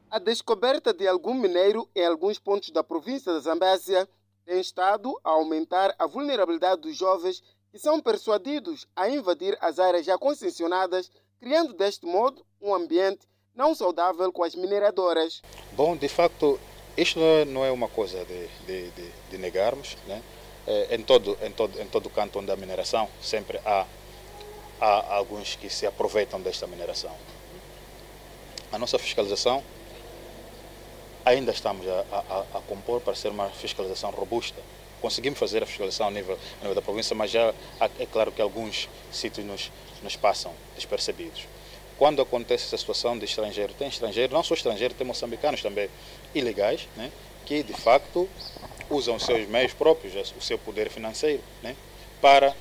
A descoberta de algum mineiro em alguns pontos da província da Zambésia tem estado a aumentar a vulnerabilidade dos jovens que são persuadidos a invadir as áreas já concessionadas, criando deste modo um ambiente não saudável com as mineradoras. Bom, de facto, isto não é uma coisa de, de, de, de negarmos, né? Eh, em todo, em todo, em todo canto onde há mineração, sempre há, há alguns que se aproveitam desta mineração. A nossa fiscalização ainda estamos a, a, a compor para ser uma fiscalização robusta. Conseguimos fazer a fiscalização a nível, nível da província, mas já é claro que alguns sítios nos, nos passam despercebidos. Quando acontece essa situação de estrangeiro, tem estrangeiro, não só estrangeiro, tem moçambicanos também ilegais, né, que de facto usam os seus meios próprios, o seu poder financeiro, né, para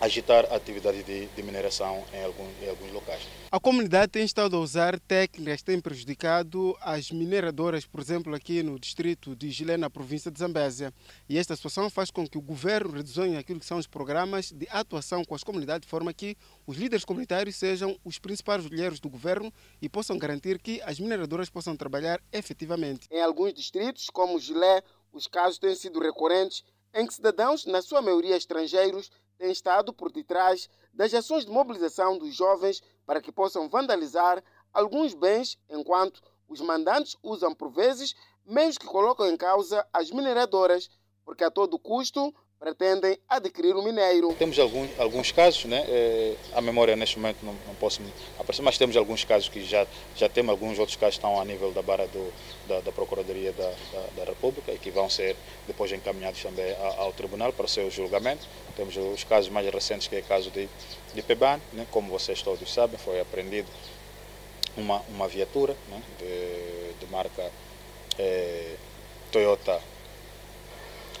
agitar a atividade de, de mineração em, algum, em, alguns locais. A comunidade tem estado a usar técnicas que têm prejudicado as mineradoras, por exemplo, aqui no distrito de Gilé, na província de Zambésia. E esta situação faz com que o governo redesenhe aquilo que são os programas de atuação com as comunidades, de forma que os líderes comunitários sejam os principais olheiros do governo e possam garantir que as mineradoras possam trabalhar efetivamente. Em alguns distritos, como Gilé, os casos têm sido recorrentes em que cidadãos, na sua maioria estrangeiros, têm estado por detrás das ações de mobilização dos jovens para que possam vandalizar alguns bens, enquanto os mandantes usam, por vezes, meios que colocam em causa as mineradoras, porque a todo custo pretendem adquirir o mineiro. Temos alguns, alguns casos, né? É, a memória neste momento não, não posso aparecer, mas temos alguns casos que já, já temos, alguns outros casos estão a nível da barra do, da, da Procuradoria da, da, da, República e que vão ser depois encaminhados também ao, ao Tribunal para o seu julgamento. Temos os casos mais recentes, que é o caso de, de Peban, né? como vocês todos sabem, foi apreendido uma, uma viatura né? de, de marca é, Toyota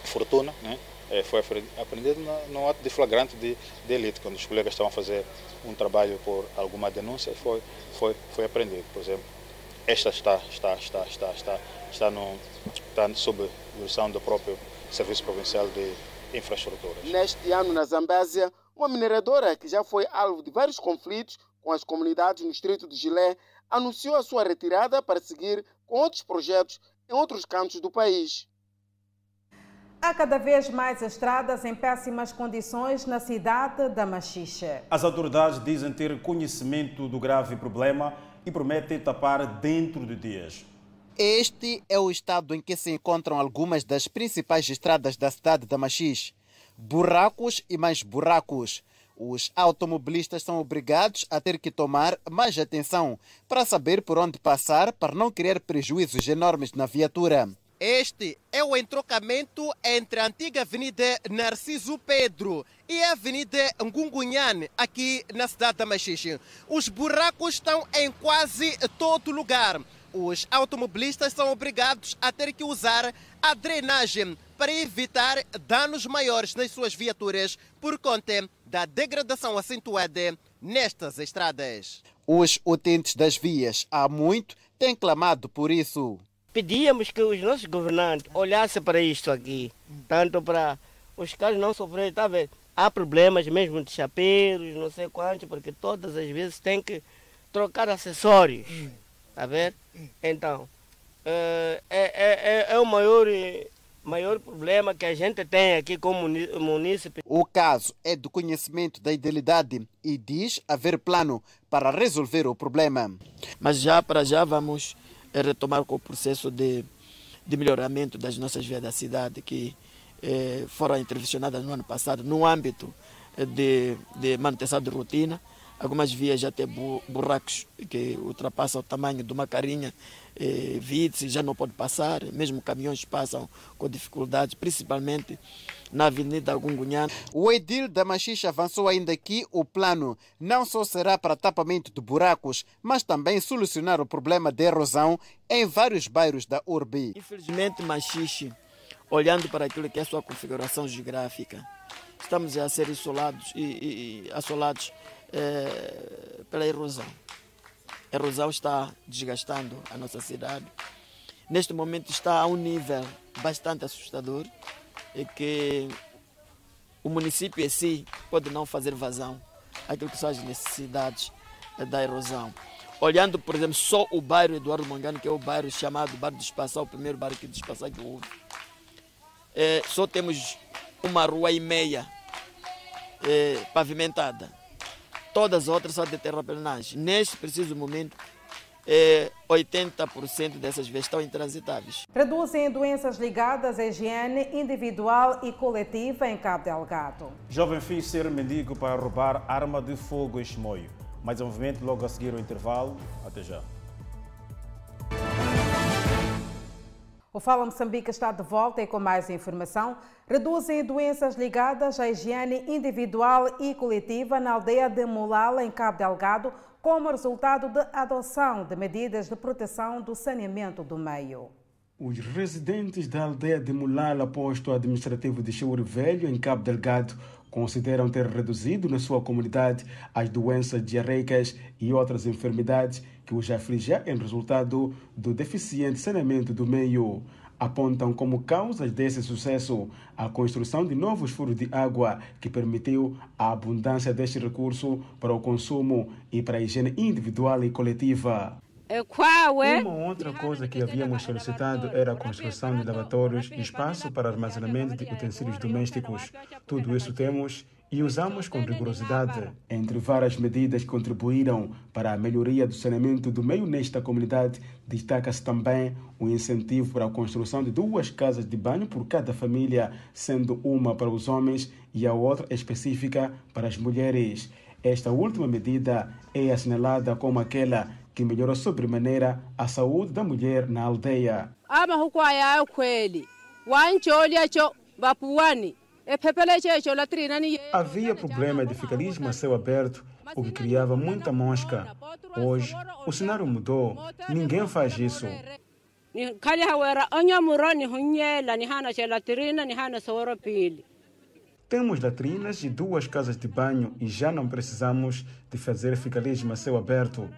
Fortuna, né? É, foi aprendido no, ato de flagrante de, de, elite, quando os colegas estavam a fazer um trabalho por alguma denúncia, foi, foi, foi aprendido. Por exemplo, esta está, está, está, está, está, está, no, está sob jurisdição do próprio Serviço Provincial de Infraestruturas. Neste ano, na Zambésia, uma mineradora que já foi alvo de vários conflitos com as comunidades no distrito de Gilé, anunciou a sua retirada para seguir com outros projetos em outros cantos do país. Há cada vez mais estradas em péssimas condições na cidade da Machixe. As autoridades dizem ter conhecimento do grave problema e prometem tapar dentro de dias. Este é o estado em que se encontram algumas das principais estradas da cidade da Machixe. Buracos e mais buracos. Os automobilistas são obrigados a ter que tomar mais atenção para saber por onde passar para não criar prejuízos enormes na viatura. Este é o entrocamento entre a antiga Avenida Narciso Pedro e a Avenida Ngungunhane, aqui na cidade da Machixe. Os buracos estão em quase todo lugar. Os automobilistas são obrigados a ter que usar a drenagem para evitar danos maiores nas suas viaturas por conta da degradação acentuada nestas estradas. Os utentes das vias há muito têm clamado por isso pedíamos que os nossos governantes olhassem para isto aqui, tanto para os carros não sofrem, tá vendo? Há problemas mesmo de chapeiros, não sei quantos, porque todas as vezes tem que trocar acessórios, tá vendo? Então, é, é, é, é o maior maior problema que a gente tem aqui como munícipe. O caso é do conhecimento da idealidade e diz haver plano para resolver o problema. Mas já para já vamos retomar com o processo de, de melhoramento das nossas vias da cidade que eh, foram intervencionadas no ano passado no âmbito de, de manutenção de rotina. Algumas vias já têm buracos que ultrapassam o tamanho de uma carinha eh, Vitse já não pode passar, mesmo caminhões passam com dificuldades, principalmente na Avenida Gungunhã. O edil da Machixe avançou ainda que o plano não só será para tapamento de buracos, mas também solucionar o problema de erosão em vários bairros da urbe. Infelizmente, Machixe, olhando para aquilo que é a sua configuração geográfica, estamos a ser isolados e, e, e assolados eh, pela erosão a erosão está desgastando a nossa cidade. Neste momento está a um nível bastante assustador e que o município em si pode não fazer vazão aquilo que são as necessidades da erosão. Olhando, por exemplo, só o bairro Eduardo Mangano, que é o bairro chamado Bairro de Espaçar, o primeiro bairro que de Espaçar que houve, é, só temos uma rua e meia é, pavimentada Todas as outras são de terraplenagem. Neste preciso momento, é, 80% dessas vias estão intransitáveis. Reduzem doenças ligadas à higiene individual e coletiva em Cabo Delgado. Jovem fiz ser mendigo para roubar arma de fogo em Chimoio. Mais um movimento logo a seguir o intervalo. Até já. O Fala Moçambique está de volta e com mais informação. Reduzem doenças ligadas à higiene individual e coletiva na aldeia de Mulala, em Cabo Delgado, como resultado da adoção de medidas de proteção do saneamento do meio. Os residentes da aldeia de Mulala, posto administrativo de Chouro Velho, em Cabo Delgado, consideram ter reduzido na sua comunidade as doenças diarreicas e outras enfermidades que os aflige em resultado do deficiente saneamento do meio. Apontam como causas desse sucesso a construção de novos furos de água que permitiu a abundância deste recurso para o consumo e para a higiene individual e coletiva. É é? Uma outra coisa que havíamos solicitado era a construção de lavatórios e espaço para armazenamento de utensílios domésticos. Tudo isso temos e usamos com rigorosidade. Entre várias medidas que contribuíram para a melhoria do saneamento do meio nesta comunidade, destaca-se também o incentivo para a construção de duas casas de banho por cada família, sendo uma para os homens e a outra específica para as mulheres. Esta última medida é assinalada como aquela que melhorou sobremaneira a saúde da mulher na aldeia. Havia problema de ficalismo a céu aberto, o que criava muita mosca. Hoje, o cenário mudou. Ninguém faz isso. Temos latrinas e duas casas de banho e já não precisamos de fazer ficalismo a céu aberto.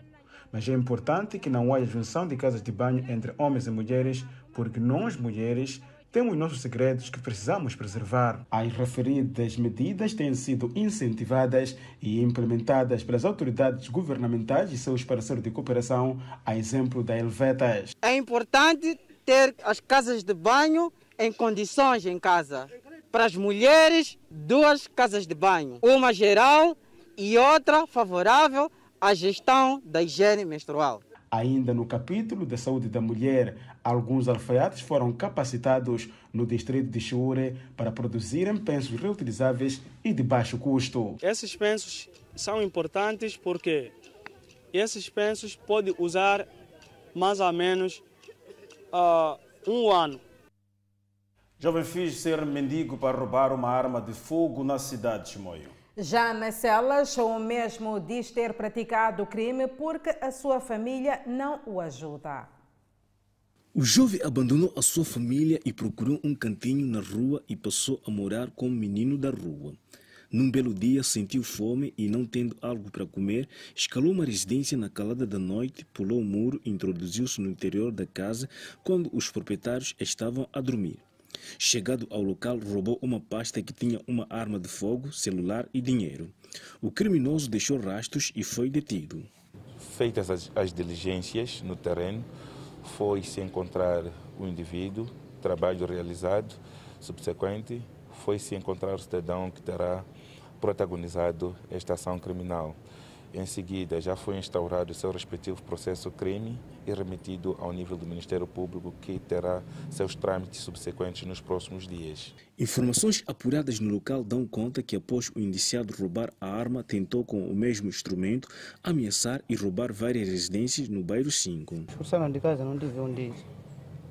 Mas é importante que não haja junção de casas de banho entre homens e mulheres, porque nós, mulheres, temos nossos segredos que precisamos preservar. As referidas medidas têm sido incentivadas e implementadas pelas autoridades governamentais e seus parceiros de cooperação, a exemplo da Helvetas. É importante ter as casas de banho em condições em casa. Para as mulheres, duas casas de banho, uma geral e outra favorável à gestão da higiene menstrual. Ainda no capítulo da saúde da mulher, alguns alfaiates foram capacitados no distrito de Chure para produzirem pensos reutilizáveis e de baixo custo. Esses pensos são importantes porque esses pensos podem usar mais ou menos uh, um ano. Jovem fiz ser mendigo para roubar uma arma de fogo na cidade de Chimoio. Já nas celas, o mesmo diz ter praticado o crime porque a sua família não o ajuda. O jovem abandonou a sua família e procurou um cantinho na rua e passou a morar como menino da rua. Num belo dia, sentiu fome e, não tendo algo para comer, escalou uma residência na calada da noite, pulou o muro e introduziu-se no interior da casa quando os proprietários estavam a dormir. Chegado ao local, roubou uma pasta que tinha uma arma de fogo, celular e dinheiro. O criminoso deixou rastros e foi detido. Feitas as, as diligências no terreno, foi-se encontrar o indivíduo, trabalho realizado, subsequente, foi-se encontrar o cidadão que terá protagonizado esta ação criminal. Em seguida, já foi instaurado o seu respectivo processo crime e remetido ao nível do Ministério Público, que terá seus trâmites subsequentes nos próximos dias. Informações apuradas no local dão conta que, após o indiciado roubar a arma, tentou, com o mesmo instrumento, ameaçar e roubar várias residências no bairro 5. Expulsaram de casa, não tive onde ir.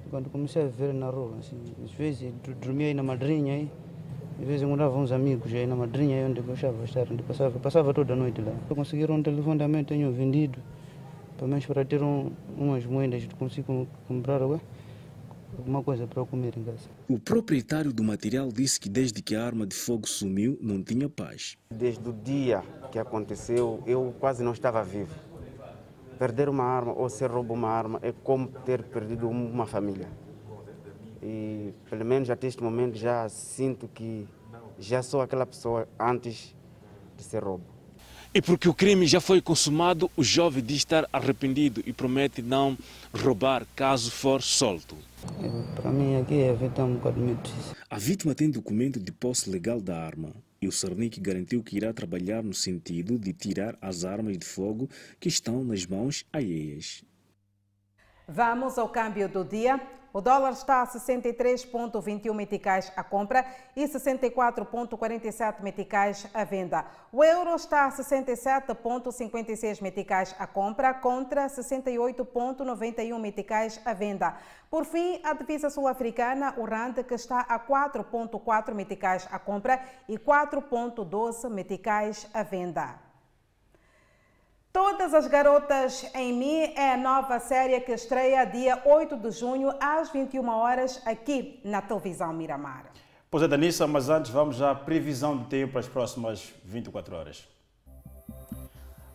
Quando comecei a ver na rua, assim, às vezes dormia aí na madrinha aí. Às vezes encontrava uns amigos aí na madrinha, onde eu gostava de estar, onde passava, passava toda a noite lá. Conseguiram um telefone também, tenho vendido, pelo menos para ter um, umas moedas, consigo comprar alguma coisa para eu comer em casa. O proprietário do material disse que desde que a arma de fogo sumiu, não tinha paz. Desde o dia que aconteceu, eu quase não estava vivo. Perder uma arma ou ser roubo uma arma é como ter perdido uma família. E pelo menos até este momento já sinto que já sou aquela pessoa antes de ser roubo. E porque o crime já foi consumado, o jovem diz estar arrependido e promete não roubar caso for solto. Para mim aqui é um bocado. A vítima tem documento de posse legal da arma e o Cernic garantiu que irá trabalhar no sentido de tirar as armas de fogo que estão nas mãos alheias. Vamos ao câmbio do dia. O dólar está a 63,21 meticais à compra e 64,47 meticais à venda. O euro está a 67,56 meticais à compra contra 68,91 meticais à venda. Por fim, a divisa sul-africana, o rand, que está a 4,4 meticais à compra e 4,12 meticais à venda. Todas as Garotas em Mim é a nova série que estreia dia 8 de junho às 21 horas aqui na televisão Miramar. Pois é, Danissa, mas antes vamos à previsão de tempo para as próximas 24 horas.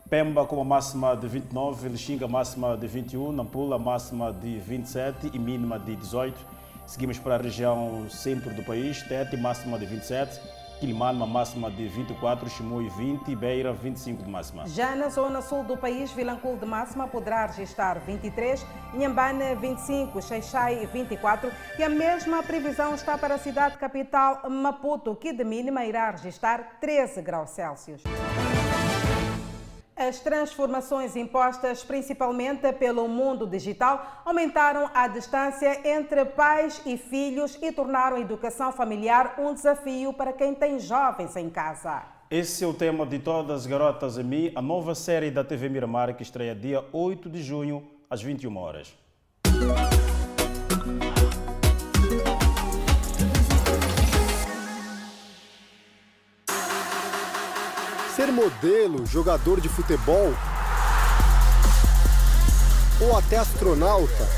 Pemba com a máxima de 29, Lixinga máxima de 21, Nampula máxima de 27 e mínima de 18. Seguimos para a região centro do país, Tete máxima de 27, Quilimane, uma máxima de 24, Chimoio 20 e Beira 25 de máxima. Já na zona sul do país, Vilanculo de máxima poderá registrar 23, Inhambane 25, Xaixai 24 e a mesma previsão está para a cidade capital Maputo, que de mínima irá registrar 13 graus Celsius. As transformações impostas principalmente pelo mundo digital aumentaram a distância entre pais e filhos e tornaram a educação familiar um desafio para quem tem jovens em casa. Esse é o tema de Todas as Garotas em Mim, a nova série da TV Miramar que estreia dia 8 de junho às 21 horas. Ser modelo, jogador de futebol ou até astronauta.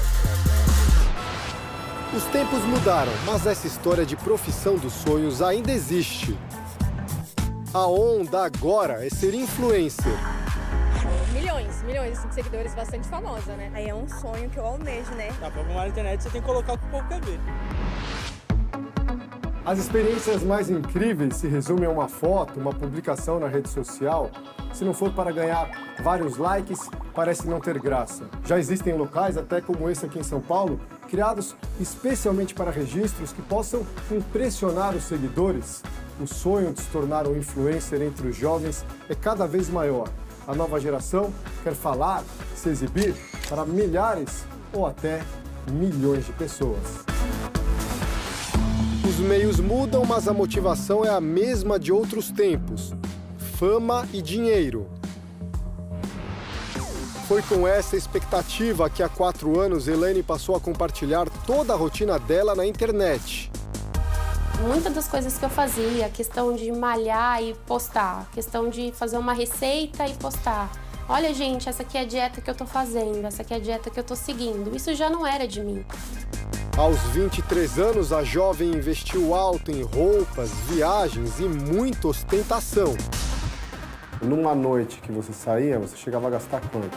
Os tempos mudaram, mas essa história de profissão dos sonhos ainda existe. A onda agora é ser influencer. Milhões, milhões de seguidores, bastante famosa, né? Aí é um sonho que eu almejo, né? Pra bombar na internet você tem que colocar o que o povo quer ver. As experiências mais incríveis se resumem a uma foto, uma publicação na rede social. Se não for para ganhar vários likes, parece não ter graça. Já existem locais, até como esse aqui em São Paulo, criados especialmente para registros que possam impressionar os seguidores. O sonho de se tornar um influencer entre os jovens é cada vez maior. A nova geração quer falar, se exibir para milhares ou até milhões de pessoas. Os meios mudam, mas a motivação é a mesma de outros tempos: fama e dinheiro. Foi com essa expectativa que há quatro anos Elaine passou a compartilhar toda a rotina dela na internet. Muitas das coisas que eu fazia, questão de malhar e postar, questão de fazer uma receita e postar. Olha, gente, essa aqui é a dieta que eu tô fazendo, essa aqui é a dieta que eu tô seguindo. Isso já não era de mim. Aos 23 anos, a jovem investiu alto em roupas, viagens e muita ostentação. Numa noite que você saía, você chegava a gastar quanto?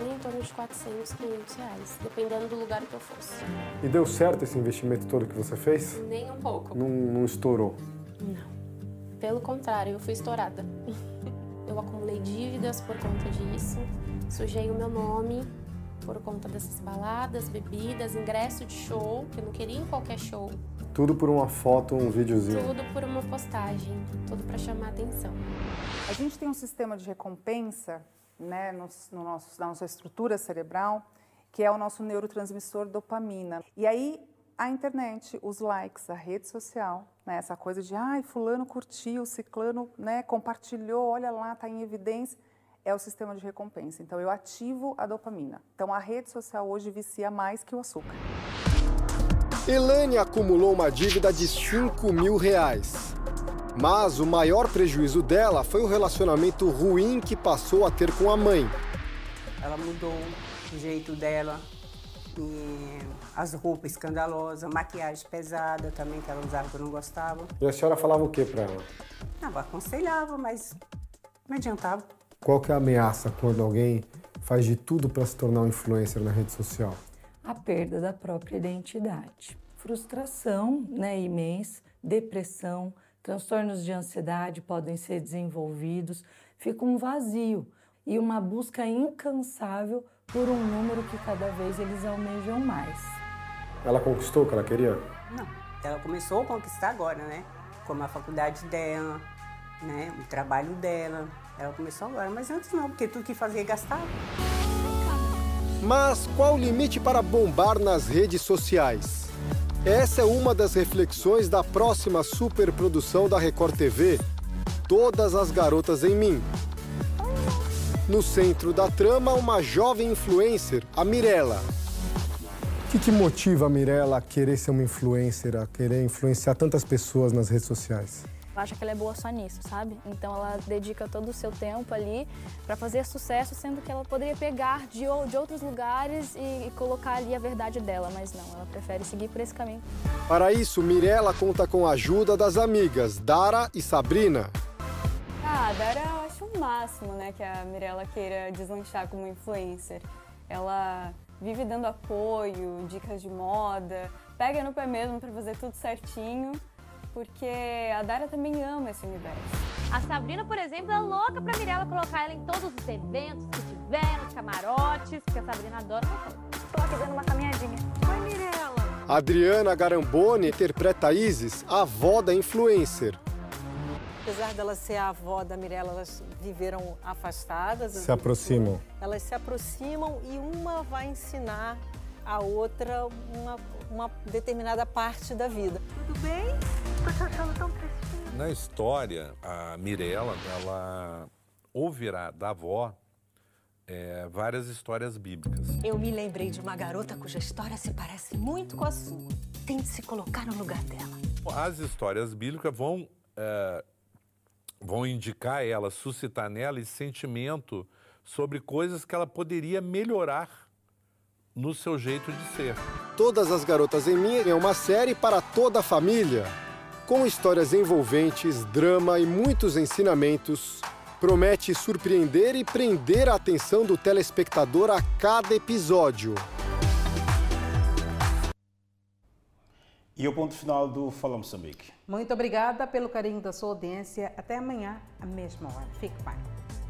Em torno de 400, 500 reais, dependendo do lugar que eu fosse. E deu certo esse investimento todo que você fez? Nem um pouco. Não, não estourou? Não. Pelo contrário, eu fui estourada. Eu acumulei dívidas por conta disso, sujei o meu nome por conta dessas baladas, bebidas, ingresso de show, que eu não queria em qualquer show. Tudo por uma foto, um videozinho? Tudo por uma postagem, tudo para chamar atenção. A gente tem um sistema de recompensa né, no, no nosso, na nossa estrutura cerebral, que é o nosso neurotransmissor dopamina. E aí a internet, os likes, a rede social, né, essa coisa de ai, fulano curtiu, ciclano né, compartilhou, olha lá, está em evidência, é o sistema de recompensa. Então eu ativo a dopamina. Então a rede social hoje vicia mais que o açúcar. Elane acumulou uma dívida de 5 mil reais. Mas o maior prejuízo dela foi o relacionamento ruim que passou a ter com a mãe. Ela mudou o jeito dela, as roupas escandalosas, maquiagem pesada também, que ela usava que eu não gostava. E a senhora falava o que para ela? Não, aconselhava, mas não adiantava. Qual que é a ameaça quando alguém faz de tudo para se tornar um influencer na rede social? A perda da própria identidade. Frustração né, imensa, depressão, transtornos de ansiedade podem ser desenvolvidos, fica um vazio e uma busca incansável por um número que cada vez eles almejam mais. Ela conquistou o que ela queria? Não, ela começou a conquistar agora, né? Como a faculdade dela, né? O trabalho dela. Ela começou agora, mas antes não, porque tudo que fazia gastava. Mas qual o limite para bombar nas redes sociais? Essa é uma das reflexões da próxima superprodução da Record TV, Todas as Garotas em Mim. No centro da trama, uma jovem influencer, a Mirella. O que, que motiva a Mirella a querer ser uma influencer, a querer influenciar tantas pessoas nas redes sociais? Acha que ela é boa só nisso, sabe? Então ela dedica todo o seu tempo ali para fazer sucesso, sendo que ela poderia pegar de, de outros lugares e, e, colocar ali a verdade dela, mas não, ela prefere seguir por esse caminho. Para isso, Mirella conta com a ajuda das amigas Dara e Sabrina. Ah, a Dara eu acho o máximo, né, que a Mirella queira deslanchar como influencer. Ela vive dando apoio, dicas de moda, pega no pé mesmo para fazer tudo certinho porque a Dara também ama esse universo. A Sabrina, por exemplo, é louca pra Mirella colocar ela em todos os eventos que tiver, nos camarotes, porque a Sabrina adora uma Tô aqui dando uma caminhadinha. Oi, Mirella. Adriana Garamboni interpreta Isis, a avó da influencer. Apesar dela ser a avó da Mirella, elas viveram afastadas. Se aproximam. Elas se aproximam e uma vai ensinar a outra uma, uma determinada parte da vida. Tudo bem? Tô te achando tão tristinha. Na história, a Mirella, ela ouvirá da avó é, várias histórias bíblicas. Eu me lembrei de uma garota cuja história se parece muito com a sua. Tente se colocar no lugar dela. As histórias bíblicas vão, é, vão indicar a ela, suscitar nela esse sentimento sobre coisas que ela poderia melhorar no seu jeito de ser. Todas as Garotas em Mim é uma série para toda a família. Com histórias envolventes, drama e muitos ensinamentos, promete surpreender e prender a atenção do telespectador a cada episódio. E o ponto final do Fala Moçambique. Muito obrigada pelo carinho da sua audiência. Até amanhã, à mesma hora. Fique bem.